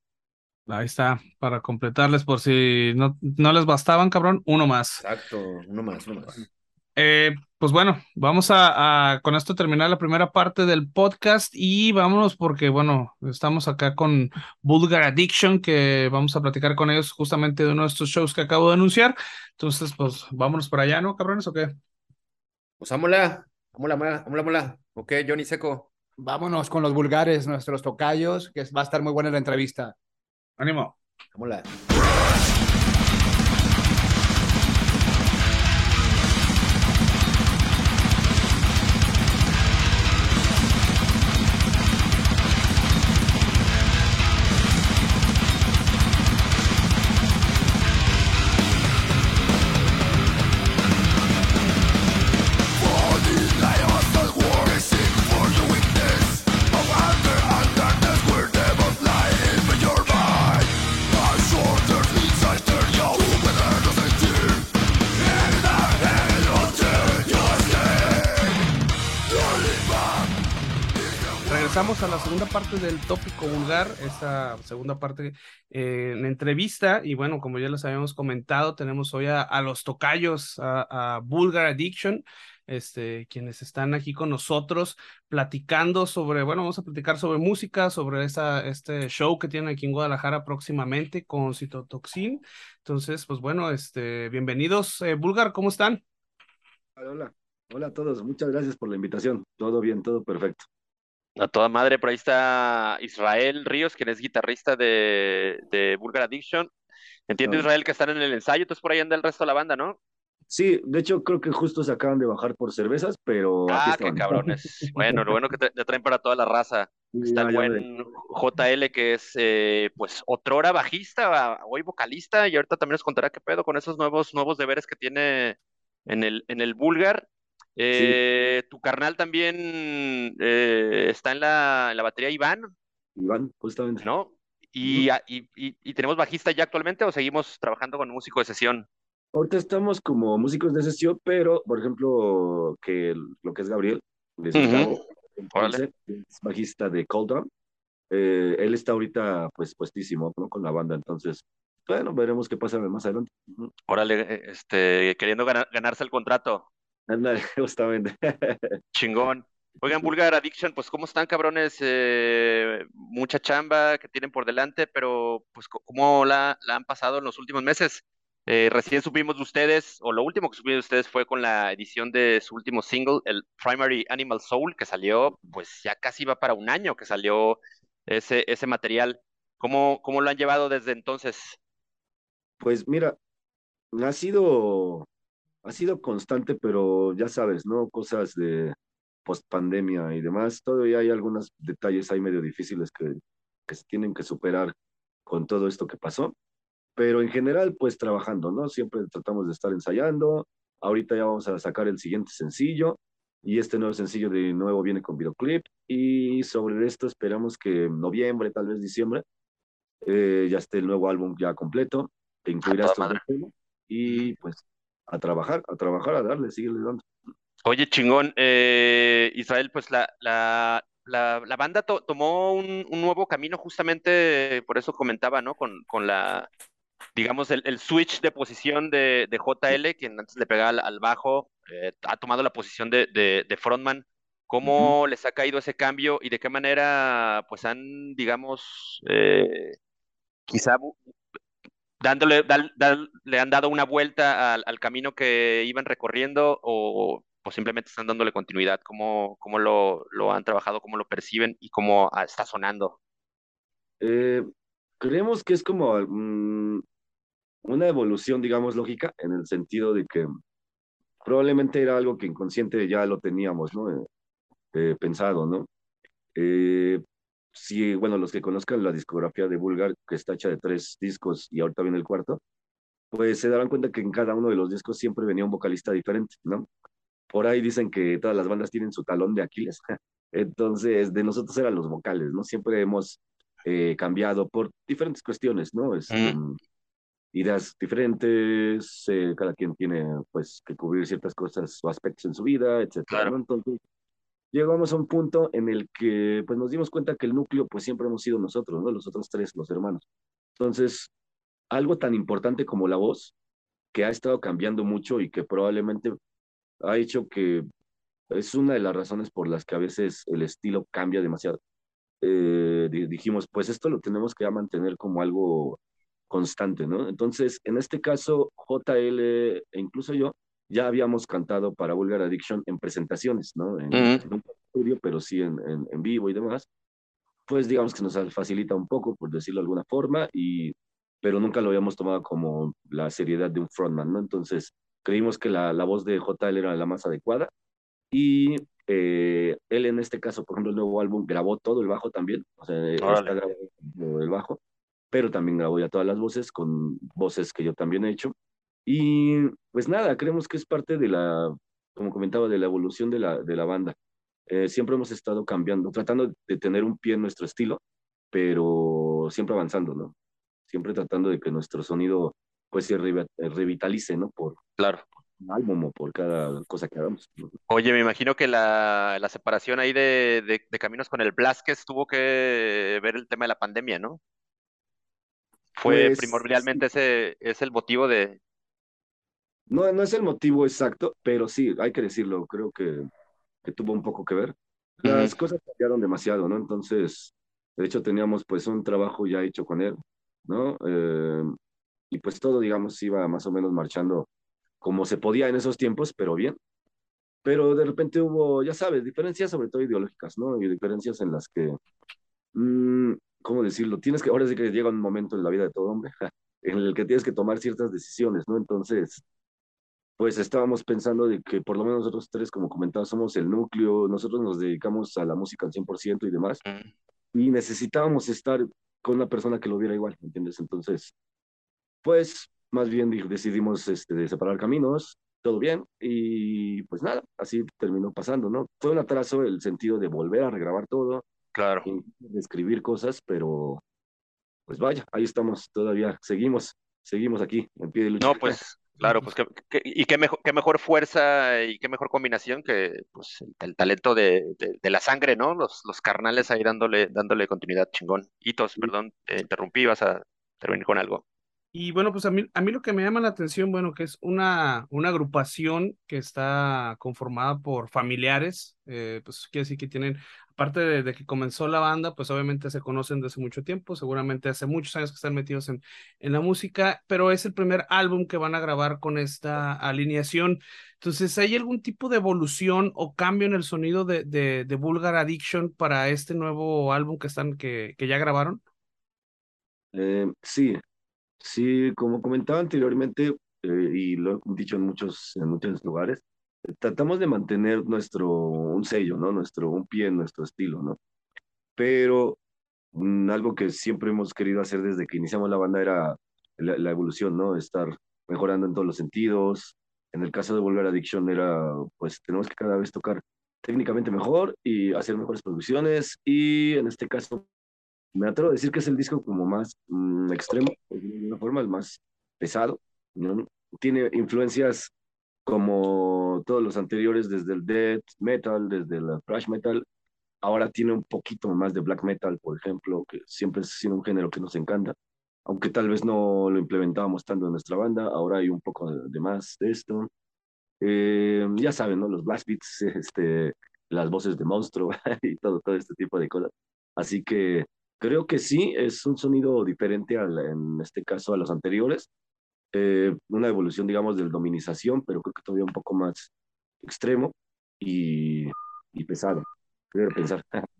Ahí está, para completarles por si no, no les bastaban, cabrón, uno más. Exacto, uno más, uno más. Eh, pues bueno, vamos a, a, con esto terminar la primera parte del podcast y vámonos porque, bueno, estamos acá con Vulgar Addiction, que vamos a platicar con ellos justamente de uno de estos shows que acabo de anunciar. Entonces, pues vámonos para allá, ¿no, cabrones, o qué? Pues vámonos. Mola, mola. Ok, Johnny Seco. Vámonos con los vulgares, nuestros tocayos, que va a estar muy buena la entrevista. Ánimo. Mola. Del tópico vulgar, esta segunda parte eh, en entrevista. Y bueno, como ya les habíamos comentado, tenemos hoy a, los tocayos, a, Vulgar Addiction, este, quienes están aquí con nosotros platicando sobre, bueno, vamos a platicar sobre música, sobre esa, este show que tienen aquí en Guadalajara próximamente con Citotoxin. Entonces, pues bueno, este, bienvenidos. Eh, Vulgar, ¿cómo están? Hola, hola a todos. Muchas gracias por la invitación. Todo bien, todo perfecto. A toda madre, por ahí está Israel Ríos, quien es guitarrista de, de Vulgar Addiction. Entiendo, Israel, que están en el ensayo, entonces por ahí anda el resto de la banda, ¿no? Sí, de hecho creo que justo se acaban de bajar por cervezas, pero... Ah, qué cabrones. <laughs> bueno, lo bueno que te, traen para toda la raza. está el buen JL, que es eh, pues otrora bajista, hoy vocalista, y ahorita también nos contará qué pedo con esos nuevos, nuevos deberes que tiene en el, en el Vulgar. Eh, tu carnal también eh, está en la, en la batería, Iván. Iván, justamente. ¿No? Y, y, y, tenemos bajista ya actualmente o seguimos trabajando con músico de sesión? Ahorita estamos como músicos de sesión, pero por ejemplo, que lo que es Gabriel, es bajista de Cold eh, él está ahorita pues puestísimo ¿no? con la banda, entonces bueno, veremos qué pasa más adelante. Órale, este, queriendo ganarse el contrato. Ándale, <laughs> justamente. Chingón. Oigan, Vulgar Addiction, pues cómo están cabrones, eh, mucha chamba que tienen por delante, pero pues cómo la, la han pasado en los últimos meses. Eh, recién supimos de ustedes, o lo último que supimos de ustedes fue con la edición de su último single, el Primary Animal Soul, que salió, pues ya casi va para un año que salió ese, ese material. ¿Cómo, ¿Cómo lo han llevado desde entonces? Pues mira, ha sido ha sido constante, pero ya sabes, ¿no? Cosas de post pandemia y demás, todavía hay algunos detalles ahí medio difíciles que, que se tienen que superar con todo esto que pasó, pero en general, pues trabajando, ¿no? Siempre tratamos de estar ensayando, ahorita ya vamos a sacar el siguiente sencillo, y este nuevo sencillo de nuevo viene con videoclip, y sobre esto esperamos que en noviembre, tal vez diciembre, eh, ya esté el nuevo álbum ya completo, que incluirá estos y pues a trabajar, a trabajar, a darle, síguele dando. Oye, chingón, eh, Israel, pues la, la, la, banda tomó un, un, nuevo camino justamente, por eso comentaba, ¿no? Con, con la, digamos, el, el switch de posición de, de, JL, quien antes le pegaba al, bajo, eh, ha tomado la posición de, de, frontman. ¿Cómo les ha caído ese cambio y de qué manera, pues, han, digamos, eh, quizá dándole, le han dado una vuelta al, camino que iban recorriendo o, simplemente están dándole continuidad? ¿Cómo, cómo lo, lo, han trabajado, cómo lo perciben y cómo ah, está sonando? Eh, creemos que es como mm, una evolución, digamos, lógica, en el sentido de que probablemente era algo que inconsciente ya lo teníamos, ¿no? Eh, eh, pensado, ¿no? Si, bueno, los que conozcan la discografía de Bulgar, que está hecha de tres discos y ahorita viene el cuarto, pues se darán cuenta que en cada uno de los discos siempre venía un vocalista diferente, ¿no? Por ahí dicen que todas las bandas tienen su talón de Aquiles. <laughs> Entonces, de nosotros eran los vocales, ¿no? Siempre hemos eh, cambiado por diferentes cuestiones, ¿no? Es, mm. ideas diferentes, eh, cada quien tiene, pues, que cubrir ciertas cosas o aspectos en su vida, etcétera, ¿no? Entonces, llegamos a un punto en el que pues nos dimos cuenta que el núcleo pues siempre hemos sido nosotros, ¿no? Los otros tres, los hermanos. Entonces, algo tan importante como la voz, que ha estado cambiando mucho y que probablemente ha hecho que es una de las razones por las que a veces el estilo cambia demasiado. Eh, dijimos, pues esto lo tenemos que mantener como algo constante, ¿no? Entonces, en este caso, JL e incluso yo, ya habíamos cantado para Vulgar Addiction en presentaciones, ¿no? En, un estudio, pero sí en, en, vivo y demás. Pues digamos que nos facilita un poco, por decirlo de alguna forma, y, pero nunca lo habíamos tomado como la seriedad de un frontman, ¿no? Entonces creímos que la, la voz de JL era la más adecuada y eh, él en este caso, por ejemplo, el nuevo álbum grabó todo el bajo también, o sea, está grabado el bajo, pero también grabó ya todas las voces con voces que yo también he hecho y pues nada, creemos que es parte de la, como comentaba, de la evolución de la, de la banda. Eh, siempre hemos estado cambiando, tratando de tener un pie en nuestro estilo, pero siempre avanzando, ¿no? Siempre tratando de que nuestro sonido pues se revitalice, ¿no? Por, claro. álbum o por cada cosa que hagamos. Oye, me imagino que la, la separación ahí de, de, de caminos con el Blasquez tuvo que ver el tema de la pandemia, ¿no? Fue Pues primordialmente ese, es el motivo de... no, no es el motivo exacto, pero sí, hay que decirlo, creo que, que tuvo un poco que ver. Las cosas cambiaron demasiado, ¿no? Entonces, de hecho, teníamos pues un trabajo ya hecho con él, ¿no? Eh, y pues todo, digamos, iba más o menos marchando como se podía en esos tiempos, pero bien. Pero de repente hubo, ya sabes, diferencias sobre todo ideológicas, ¿no? Y diferencias en las que, mm, ¿cómo decirlo? Tienes que, ahora sí que llega un momento en la vida de todo hombre, <laughs> en el que tienes que tomar ciertas decisiones, ¿no? Entonces, pues estábamos pensando de que por lo menos nosotros tres, como comentaba, somos el núcleo, nosotros nos dedicamos a la música al 100% y demás, y necesitábamos estar con una persona que lo viera igual, ¿entiendes? Entonces, pues más bien di- decidimos este, separar caminos, todo bien, y pues nada, así terminó pasando, ¿no? Fue un atraso el sentido de volver a regrabar todo, Claro. y de escribir cosas, pero pues vaya, ahí estamos, todavía seguimos, seguimos aquí, en pie de lucha. No, pues, claro, pues que, que- y qué mejor, qué mejor fuerza y qué mejor combinación que pues el, el talento de, de, de la sangre, ¿no? Los, los carnales ahí dándole, dándole continuidad, chingón. Hitos, perdón, te interrumpí, vas a terminar con algo. Y bueno, pues a mí, a mí lo que me llama la atención, bueno, que es una, una agrupación que está conformada por familiares, eh, pues quiere decir que tienen, aparte de, que comenzó la banda, pues obviamente se conocen desde mucho tiempo, seguramente hace muchos años que están metidos en, en la música, pero es el primer álbum que van a grabar con esta alineación. Entonces, ¿hay algún tipo de evolución o cambio en el sonido de, de, de Vulgar Addiction para este nuevo álbum que están, que, que ya grabaron? Eh, sí, sí, como comentaba anteriormente, eh, y lo he dicho en muchos, en muchos lugares, eh, tratamos de mantener nuestro, un sello, ¿no? Nuestro, un pie en nuestro estilo, ¿no? Pero mm, algo que siempre hemos querido hacer desde que iniciamos la banda era la, evolución, ¿no? Estar mejorando en todos los sentidos. En el caso de Volver Addiction era, pues tenemos que cada vez tocar técnicamente mejor y hacer mejores producciones y en este caso me atrevo a decir que es el disco como más mm, extremo, de alguna forma, el más pesado, ¿no? Tiene influencias como todos los anteriores, desde el death metal, desde el thrash metal, ahora tiene un poquito más de black metal, por ejemplo, que siempre ha sido un género que nos encanta, aunque tal vez no lo implementábamos tanto en nuestra banda, ahora hay un poco de, de más de esto. Eh, ya saben, ¿no? Los blast beats, <laughs> este, las voces de monstruo <laughs> y todo, todo este tipo de cosas. Así que creo que sí, es un sonido diferente al, en este caso a los anteriores, eh, una evolución, digamos, del dominización, pero creo que todavía un poco más extremo y, y pesado, creo pensar. <laughs>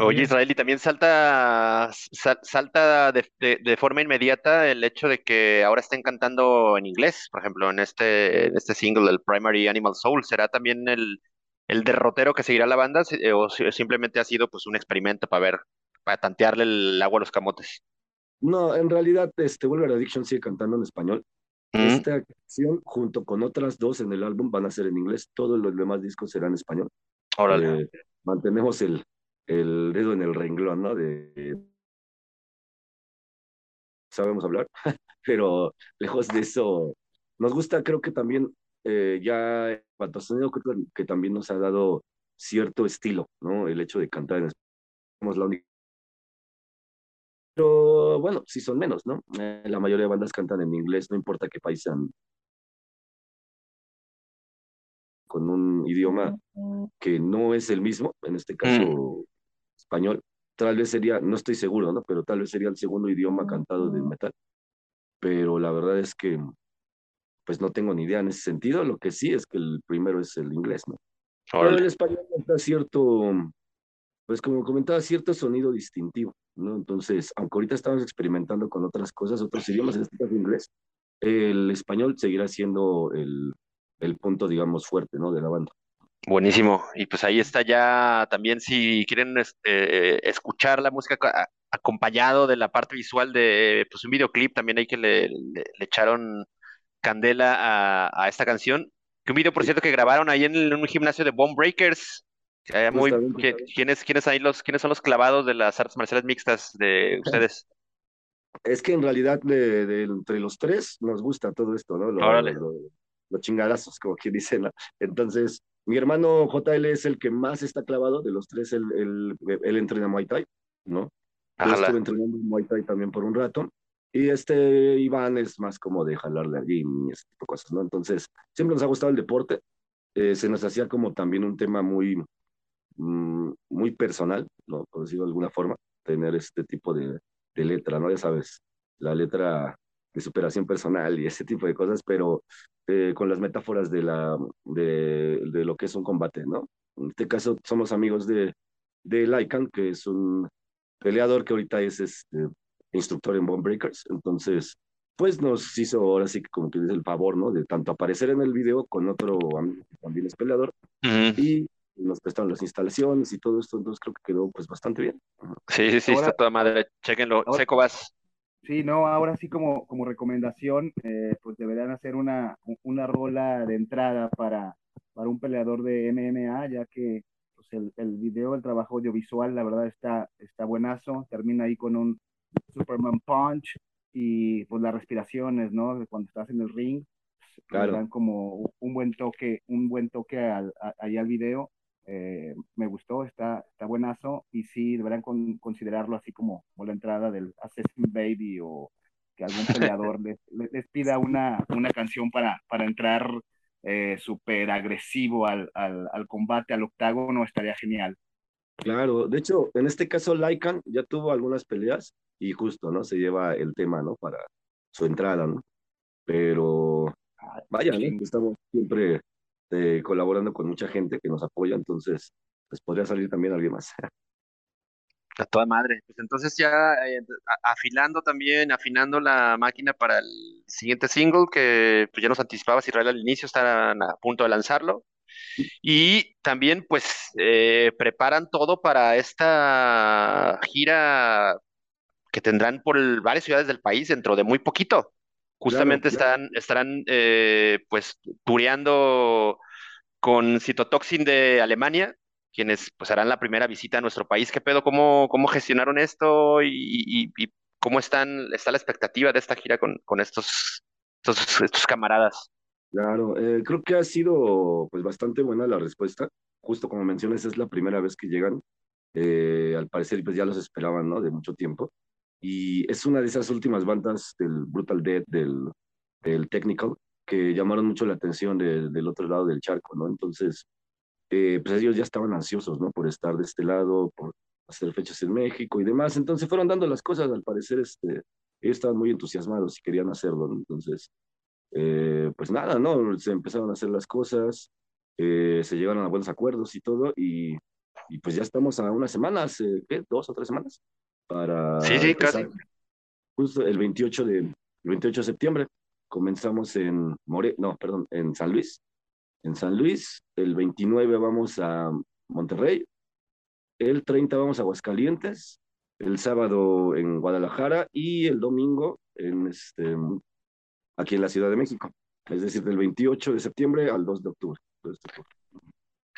Oye. Israel, y también salta, sal- salta de, de- de forma inmediata el hecho de que ahora estén cantando en inglés, por ejemplo, en este, en este single, el Primary Animal Soul, ¿será también el, el derrotero que seguirá la banda eh, o si- simplemente ha sido pues un experimento para ver, para tantearle el agua a los camotes? No, en realidad, este, Wolver Addiction sigue cantando en español. Mm, Esta canción, junto con otras dos en el álbum, van a ser en inglés. Todos los demás discos serán en español. órale. Eh, mantenemos el, el dedo en el renglón, ¿no? De, sabemos hablar, <laughs> pero lejos de eso, nos gusta, creo que también, eh, ya creo que, que también nos ha dado cierto estilo, ¿no? El hecho de cantar en español. Somos la única. Pero bueno, sí son menos, ¿no? Eh, la mayoría de bandas cantan en inglés, no importa qué país sean, con un idioma que no es el mismo, en este Mm, caso español. Tal vez sería, no estoy seguro, ¿no? Pero tal vez sería el segundo idioma cantado del metal. Pero la verdad es que, pues no tengo ni idea en ese sentido. Lo que sí es que el primero es el inglés, ¿no? Pero el español da cierto, pues como comentaba, cierto sonido distintivo, ¿no? Entonces, aunque ahorita estamos experimentando con otras cosas, otros idiomas, en este caso inglés, el español seguirá siendo el, el punto, digamos, fuerte, ¿no? De la banda. Buenísimo. Y pues ahí está ya también si quieren este, escuchar la música acompañado de la parte visual de pues un videoclip también hay que le, le- le echaron candela a, a esta canción. Que un video, por cierto, que grabaron ahí en, el- en un gimnasio de Bone Breakers. Eh, muy, justamente. ¿qui- ¿quiénes, quiénes ahí los, quiénes son los clavados de las artes marciales mixtas de <laughs> ustedes? Es que en realidad de, de entre los tres nos gusta todo esto, ¿no? Lo, lo- los chingadazos, como quien dice. Entonces, mi hermano JL es el que más está clavado de los tres, él, él, él entrena Muay Thai, ¿no? Yo estuve entrenando Muay Thai también por un rato. Y este Iván es más como de jalarle al gym y ese tipo de cosas, ¿no? Entonces, siempre nos ha gustado el deporte. Eh, se nos hacía como también un tema muy, mm, muy personal, ¿no? Por decirlo de alguna forma, tener este tipo de, de letra, ¿no? Ya sabes, la letra de superación personal y ese tipo de cosas, pero eh, con las metáforas de, la, de, de lo que es un combate, ¿no? En este caso somos amigos de, de Lycan, que es un peleador que ahorita es este, instructor en Bone Breakers, entonces pues nos hizo ahora sí que como que dice el favor, ¿no? De tanto aparecer en el video con otro amigo que también es peleador Ujú. y nos prestaron las instalaciones y todo esto, entonces creo que quedó pues bastante bien. Sí, sí, sí, Ahora- está toda madre. Chequenlo. ahora- Seco vas. Sí, no, ahora sí como, como recomendación, eh, pues deberían hacer una, una rola de entrada para, para un peleador de MMA, ya que pues el, el video, el trabajo audiovisual, la verdad está, está buenazo, termina ahí con un Superman Punch y pues las respiraciones, ¿no? De Cuando estás en el ring, pues, le Claro. dan como un buen toque, un buen toque al, a- ahí al video. Eh, me gustó, está, está buenazo y sí, deberán con- considerarlo así como, como la entrada del Assassin Baby o que algún peleador <laughs> les, les- pida una, una canción para, para entrar eh, súper agresivo al, al, al combate, al octágono, estaría genial. Claro, de hecho, en este caso Lycan ya tuvo algunas peleas y justo, ¿no? Se lleva el tema, ¿no? Para su entrada, ¿no? Pero vaya. Estamos siempre eh, colaborando con mucha gente que nos apoya, entonces pues podría salir también alguien más. <laughs> A toda madre. Pues entonces ya eh, afilando también, afinando la máquina para el siguiente single, que pues ya nos anticipabas Israel al inicio, están a punto de lanzarlo. Y también pues eh, preparan todo para esta gira que tendrán por varias ciudades del país dentro de muy poquito. Justamente claro. están, estarán eh, pues tureando con Citotoxin de Alemania, quienes pues harán la primera visita a nuestro país. ¿Qué pedo? ¿Cómo, cómo gestionaron esto? ¿Y, y- y cómo están, está la expectativa de esta gira con, con estos, estos, estos camaradas? Claro, eh, creo que ha sido pues bastante buena la respuesta. Justo como mencionas, es la primera vez que llegan. Eh, al parecer pues ya los esperaban, ¿no? De mucho tiempo. Y es una de esas últimas bandas del Brutal Death, del, del Technical, que llamaron mucho la atención de- del otro lado del charco, ¿no? Entonces, eh, pues ellos ya estaban ansiosos, ¿no? Por estar de este lado, por hacer fechas en México y demás. Entonces fueron dando las cosas, al parecer, este, ellos estaban muy entusiasmados y querían hacerlo, ¿no? Entonces, eh, pues nada, ¿no? Se empezaron a hacer las cosas, eh, se llegaron a buenos acuerdos y todo, y, y pues ya estamos a unas semanas, eh, ¿qué? ¿Dos o tres semanas? Para Sí, sí, casi. Justo el 28 de, el 28 de septiembre comenzamos en More, no, perdón, en San Luis. En San Luis, el 29 vamos a Monterrey, el 30 vamos a Aguascalientes, el sábado en Guadalajara y el domingo en este, aquí en la Ciudad de México. Es decir, del 28 de septiembre al 2 de octubre. de este octubre.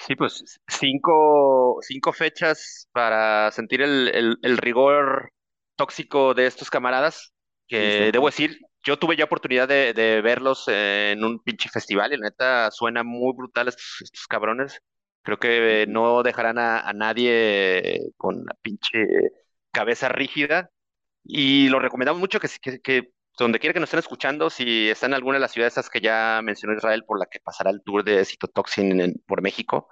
Sí, pues cinco, cinco fechas para sentir el, el- el rigor tóxico de estos camaradas, que debo decir, yo tuve ya oportunidad de, de verlos en un pinche festival y la neta suena muy brutal estos, estos cabrones. Creo que no dejarán a, a nadie con la pinche cabeza rígida y lo recomendamos mucho que, que, que donde quiera que nos estén escuchando, si están en alguna de las ciudades esas que ya mencionó Israel por la que pasará el tour de Citotoxin en- por México,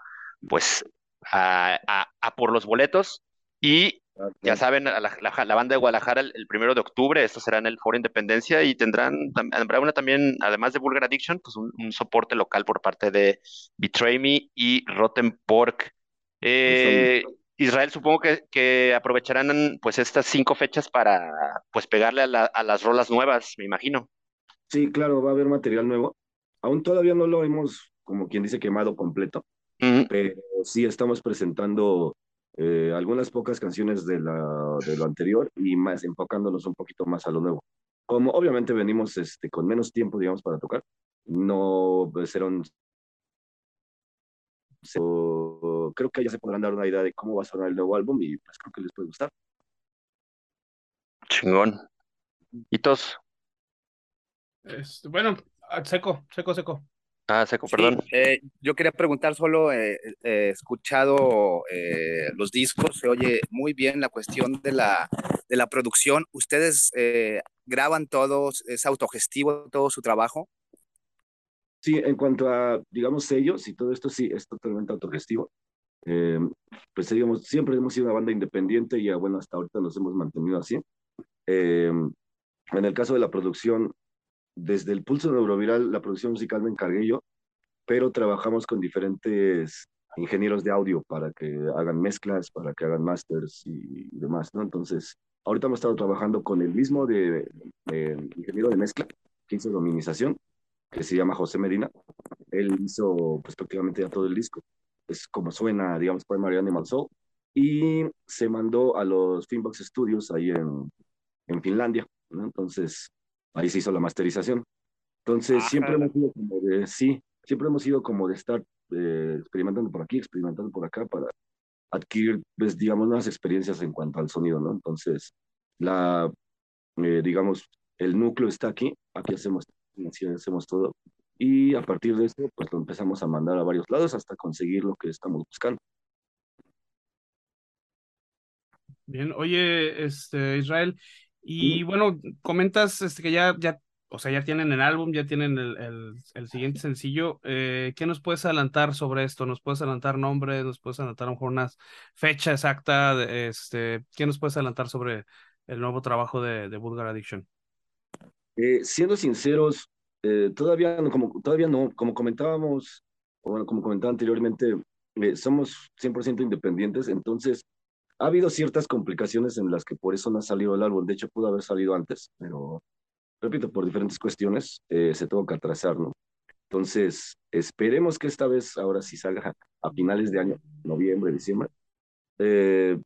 pues a, a- a por los boletos. Y ya saben, a la, la- la banda de Guadalajara el, el primero de octubre, esto será en el Foro Independencia y tendrán, tam- habrá una también, además de Vulgar Addiction, pues un, un soporte local por parte de Betray Me y Rotten Pork. Eh, Israel, supongo que, que aprovecharán pues estas cinco fechas para pues pegarle a, la- a las rolas nuevas, me imagino. Sí, claro, va a haber material nuevo. Aún todavía no lo hemos, como quien dice, quemado completo, pero sí estamos presentando eh, algunas pocas canciones de, la, de lo anterior y más enfocándonos un poquito más a lo nuevo. Como obviamente venimos este, con menos tiempo, digamos, para tocar, no pues, so- creo que ya se podrán dar una idea de cómo va a sonar el nuevo álbum y pues creo que les puede gustar. chingón. Hitos. Este, bueno, ah, seco, seco, seco. Ah, seco, Sí, perdón. eh, yo quería preguntar solo, eh, eh, he escuchado eh, los discos, se oye muy bien la cuestión de la, de la producción. ¿Ustedes eh, graban todos, es autogestivo todo su trabajo? Sí, en cuanto a, digamos, sellos y todo esto, sí, es totalmente autogestivo. Eh, pues digamos, siempre hemos sido una banda independiente y bueno, hasta ahorita nos hemos mantenido así. Eh, en el caso de la producción, desde el Pulso Neuroviral, la producción musical me encargué yo, pero trabajamos con diferentes ingenieros de audio para que hagan mezclas, para que hagan masters y, y demás, ¿no? Entonces, ahorita hemos estado trabajando con el mismo de, de ingeniero de mezcla que hizo dominización, que se llama José Medina. Él hizo pues prácticamente ya todo el disco. Es como suena, digamos, Primary Animal Soul. Y se mandó a los Finbox Studios ahí en, en Finlandia, ¿no? Entonces, ahí se hizo la masterización. Entonces, Ah, siempre hemos ido como de, sí, siempre hemos ido como de estar eh, experimentando por aquí, experimentando por acá para adquirir, pues, digamos, nuevas experiencias en cuanto al sonido, ¿no? Entonces, la, eh, digamos, el núcleo está aquí, aquí hacemos, así hacemos todo, y a partir de esto, pues lo empezamos a mandar a varios lados hasta conseguir lo que estamos buscando. Bien, oye, este, Israel, y bueno, comentas este, que ya, ya, o sea, ya tienen el álbum, ya tienen el, el, el siguiente sencillo. Eh, ¿qué nos puedes adelantar sobre esto? ¿Nos puedes adelantar nombres? ¿Nos puedes adelantar a lo mejor una fecha exacta? De, este, ¿qué nos puedes adelantar sobre el nuevo trabajo de, de Vulgar Addiction? Eh, siendo sinceros, eh, todavía no, como, todavía no, como comentábamos, o bueno, como comentaba anteriormente, eh, somos 100% independientes, entonces ha habido ciertas complicaciones en las que por eso no ha salido el álbum, de hecho pudo haber salido antes, pero repito, por diferentes cuestiones eh, se tuvo que atrasar, ¿no? Entonces, esperemos que esta vez ahora sí salga a finales de año, noviembre, diciembre. Eh,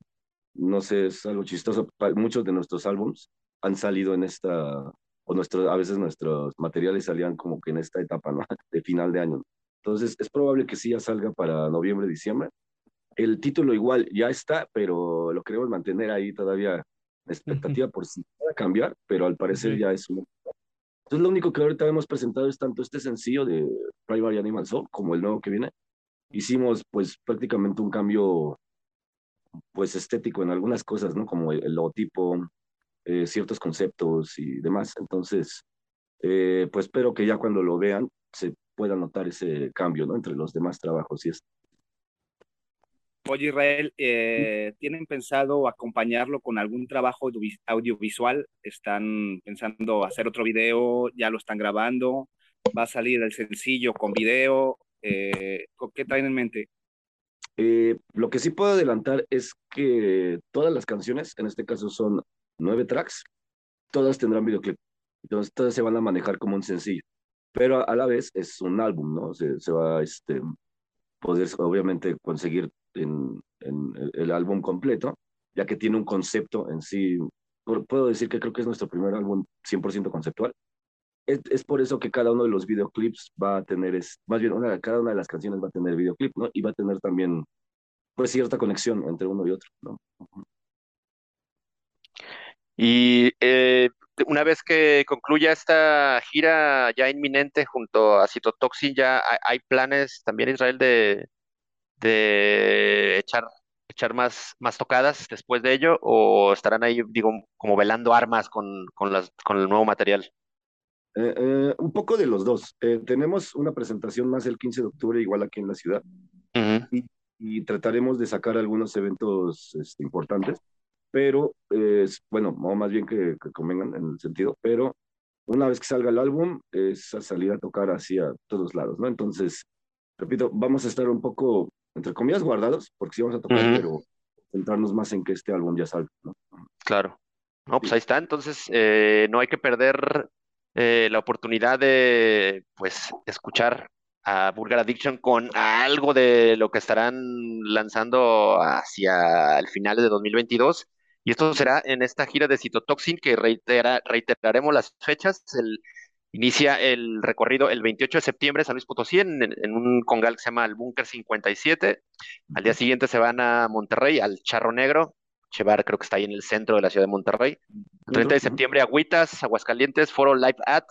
no sé, es algo chistoso. Muchos de nuestros álbums han salido en esta, o nuestro, a veces nuestros materiales salían como que en esta etapa, ¿no? <laughs> De final de año. Entonces, es probable que sí ya salga para noviembre, diciembre. El título igual ya está, pero lo queremos mantener ahí todavía expectativa por si pueda cambiar, pero al parecer ya es un... Entonces, lo único que ahorita hemos presentado es tanto este sencillo de Primary Animal Soul como el nuevo que viene. Hicimos pues prácticamente un cambio pues estético en algunas cosas, ¿no? Como el, el logotipo, eh, ciertos conceptos y demás. Entonces, eh, pues espero que ya cuando lo vean se pueda notar ese cambio, ¿no? Entre los demás trabajos y es Oye, Israel, eh, ¿tienen pensado acompañarlo con algún trabajo audio- audiovisual? ¿Están pensando hacer otro video? ¿Ya lo están grabando? ¿Va a salir el sencillo con video? Eh, ¿qué traen en mente? Eh, lo que sí puedo adelantar es que todas las canciones, en este caso son nueve tracks, todas tendrán videoclip. Entonces, todas se van a manejar como un sencillo, pero a, la vez es un álbum, ¿no? Se, va a este, poder, obviamente, conseguir en, el, álbum completo, ya que tiene un concepto en sí. Puedo decir que creo que es nuestro primer álbum 100% conceptual. Es, es por eso que cada uno de los videoclips va a tener, es, más bien, una, cada una de las canciones va a tener videoclip, ¿no? Y va a tener también, pues, cierta conexión entre uno y otro, ¿no? Y eh, una vez que concluya esta gira ya inminente junto a Citotoxin, ya hay, planes también Israel de, de echar, echar más, más tocadas después de ello, o estarán ahí, digo, como velando armas con, con las, con el nuevo material. Eh, eh, un poco de los dos. Eh, tenemos una presentación más el 15 de octubre, igual aquí en la ciudad, y trataremos de sacar algunos eventos este, importantes, pero, eh, es- bueno, o más bien que, que convengan en el sentido, pero una vez que salga el álbum, es a salir a tocar hacia todos lados, ¿no? Entonces, repito, vamos a estar un poco, entre comillas, guardados, porque sí vamos a tocar, pero centrarnos más en que este álbum ya salga, ¿no? Claro. No, pues ahí está. Entonces, eh, no hay que perder eh, la oportunidad de, pues, escuchar a Vulgar Addiction con algo de lo que estarán lanzando hacia el final de 2022. Y esto será en esta gira de Citotoxin que reitera, reiteraremos las fechas. El, inicia el recorrido el 28 de septiembre, San Luis Potosí, en, en un congal que se llama el Búnker 57. Al día siguiente se van a Monterrey, al Charro Negro. Chevar creo que está ahí en el centro de la ciudad de Monterrey. El 30 de septiembre, Agüitas, Aguascalientes, Foro Live At.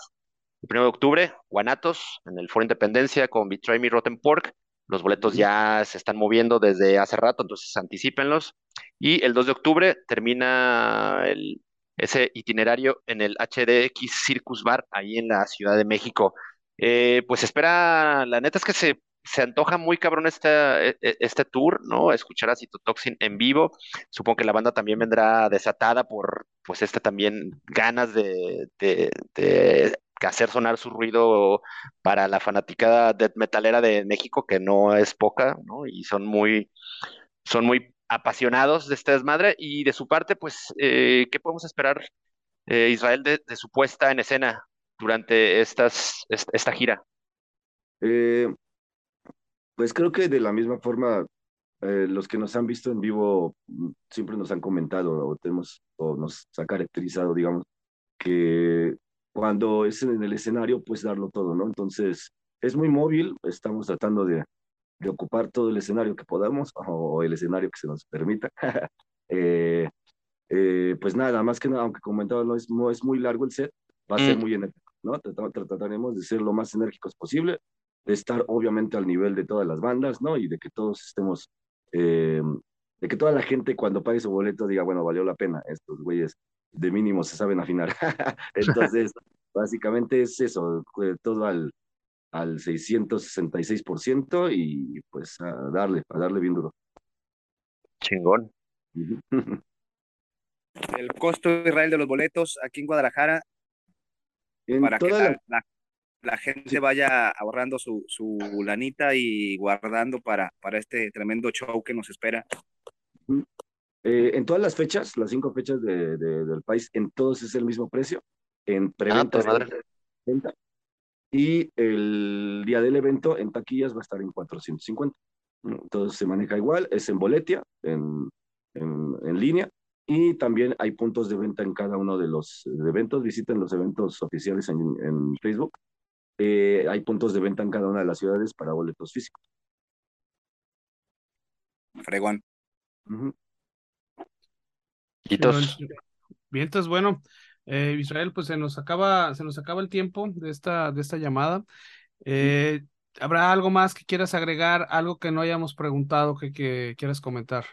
El 1 de octubre, Guanatos, en el Foro Independencia con Betray Me Rotten Pork. Los boletos ya se están moviendo desde hace rato, entonces anticípenlos. Y el 2 de octubre termina el, ese itinerario en el HDX Circus Bar, ahí en la Ciudad de México. Eh, pues espera, la neta es que se, se antoja muy cabrón este, este tour, ¿no? Escuchar a Citotoxin en vivo. Supongo que la banda también vendrá desatada por, pues, este también ganas de, de, de hacer sonar su ruido para la fanaticada death metalera de México, que no es poca, ¿no? Y son muy, son muy apasionados de este desmadre. Y de su parte, pues, eh, ¿qué podemos esperar, eh, Israel, de, su puesta en escena durante estas, esta gira? Eh, pues creo que de la misma forma, los que nos han visto en vivo siempre nos han comentado o tenemos o nos ha caracterizado, digamos, que cuando es en el escenario, pues darlo todo, ¿no? Entonces, es muy móvil, estamos tratando de, de ocupar todo el escenario que podamos o el escenario que se nos permita. <laughs> eh, eh, pues nada, más que nada, aunque comentaba, no es, no es muy largo el set, va a ser muy enérgico, ¿no? Trataremos de ser lo más enérgicos posible, de estar obviamente al nivel de todas las bandas, ¿no? Y de que todos estemos, eh, de que toda la gente cuando pague su boleto diga, bueno, valió la pena, estos güeyes de mínimo se saben afinar. <laughs> Entonces, <laughs> básicamente es eso, todo al, al 666% y pues a darle, a darle bien duro. Chingón. <laughs> El costo Israel de los boletos aquí en Guadalajara en para que toda la, la- la- la gente vaya ahorrando su, su lanita y guardando para, para este tremendo show que nos espera. Eh, en todas las fechas, las cinco fechas de, de- del país, en todos es el mismo precio. En preventa toda madre. venta, y el día del evento en taquillas va a estar en 450. Entonces se maneja igual, es en boletia, en, en, en línea, y también hay puntos de venta en cada uno de los eventos. Visiten los eventos oficiales en, en Facebook. Eh, hay puntos de venta en cada una de las ciudades para boletos físicos. Fregón. Ujú. Quitos. Bien, entonces bueno, eh, Israel, pues se nos acaba, se nos acaba el tiempo de esta, de esta llamada. Eh, ¿habrá algo más que quieras agregar, algo que no hayamos preguntado que, que quieras comentar?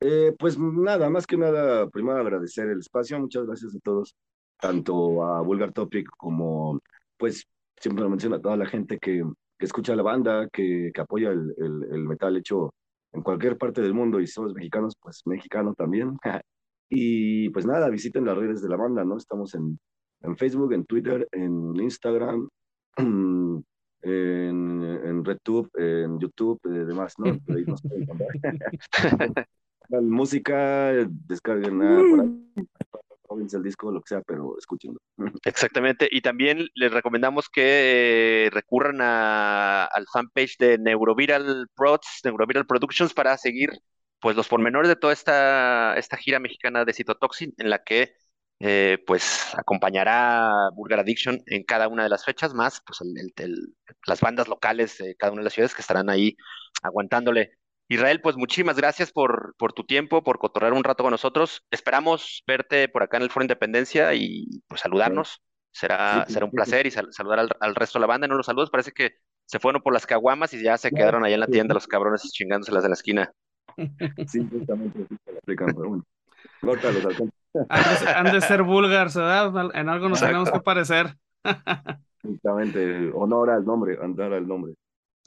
Eh, pues nada, más que nada, primero agradecer el espacio. Muchas gracias a todos, tanto a Vulgar Topic como, pues, siempre lo menciono a toda la gente que, que escucha la banda, que, que apoya el, el, el metal hecho en cualquier parte del mundo y somos mexicanos, pues mexicano también. <laughs> y pues nada, visiten las redes de la banda, ¿no? Estamos en, en Facebook, en Twitter, en Instagram, <clears throat> en, en RedTube, en YouTube, y demás, ¿no? Por ahí nos pueden encontrar. <laughs> <laughs> Hagan música, descarguen nada por ahí, cómense el disco, lo que sea, pero escúchenlo. <laughs> Exactamente. Y también les recomendamos que eh, recurran a- al fanpage de Neuroviral Prods, Neuroviral Productions, para seguir pues los pormenores de toda esta, esta gira mexicana de Citotoxin, en la que eh, pues acompañará Vulgar Addiction en cada una de las fechas, más pues el- las bandas locales de cada una de las ciudades que estarán ahí aguantándole. Israel, pues muchísimas gracias por, por tu tiempo, por cotorrear un rato con nosotros. Esperamos verte por acá en el Foro Independencia y pues saludarnos. Será, Sí, será un sí, sí. placer y sal- saludar al, al resto de la banda. No los saludos, parece que se fueron por las caguamas y ya se quedaron allá en la tienda los cabrones chingándoselas en la esquina. <laughs> Sí, justamente se la aplican, pero bueno. <laughs> Han de, ser- han de ser vulgars, ¿verdad? En algo nos tenemos que parecer. <laughs> Justamente, honor al nombre, andar al nombre.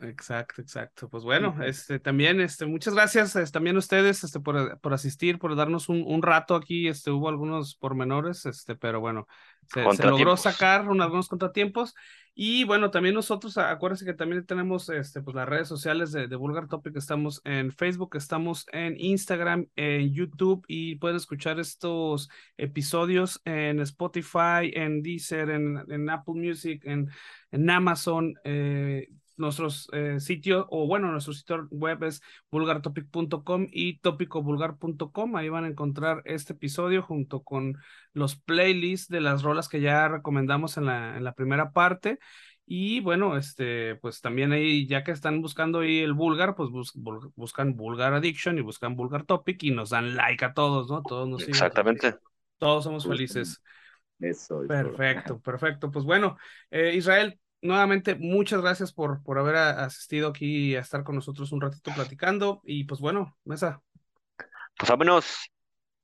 Exacto, exacto. Pues bueno, este también, este, muchas gracias este, también a ustedes, este, por, por asistir, por darnos un, un rato aquí. Este, hubo algunos pormenores, este, pero bueno, se, se logró sacar un- algunos contratiempos. Y bueno, también nosotros, acuérdense que también tenemos este, pues, las redes sociales de, de Vulgar Topic. Estamos en Facebook, estamos en Instagram, en YouTube y pueden escuchar estos episodios en Spotify, en Deezer, en, en Apple Music, en, en Amazon. eh, nuestros eh, sitios, o bueno, nuestro sitio web es vulgartopic.com y topicovulgar.com. Ahí van a encontrar este episodio junto con los playlists de las rolas que ya recomendamos en la, en la primera parte. Y bueno, este, pues también ahí, ya que están buscando ahí el vulgar, pues bus- bul- buscan Vulgar Addiction y buscan Vulgar Topic y nos dan like a todos, ¿no? Todos nos siguen. Exactamente. Todos somos felices. Eso es todo. Perfecto, perfecto. Pues bueno, eh, Israel, nuevamente muchas gracias por, por haber asistido aquí y a estar con nosotros un ratito platicando. Y pues bueno, Mesa, Pues vámonos.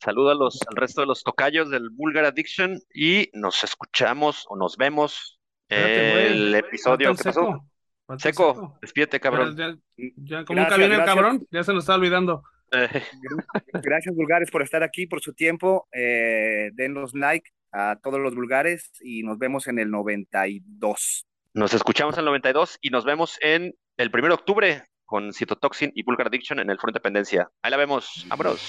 Saludo a los, al resto de los tocayos del Vulgar Addiction y nos escuchamos o nos vemos espérate, güey. el episodio. Seco. El Seco, despídete, cabrón. Ya, ya- como Gracias, nunca viene el cabrón, ya se nos está olvidando. Eh, <laughs> Gracias, vulgares, por estar aquí, por su tiempo. Eh, denos like a todos los vulgares y nos vemos en el 92. Nos escuchamos en el 92 y nos vemos en el 1 de octubre con Citotoxin y Vulgar Addiction en el Front Dependencia. Ahí la vemos. Vámonos.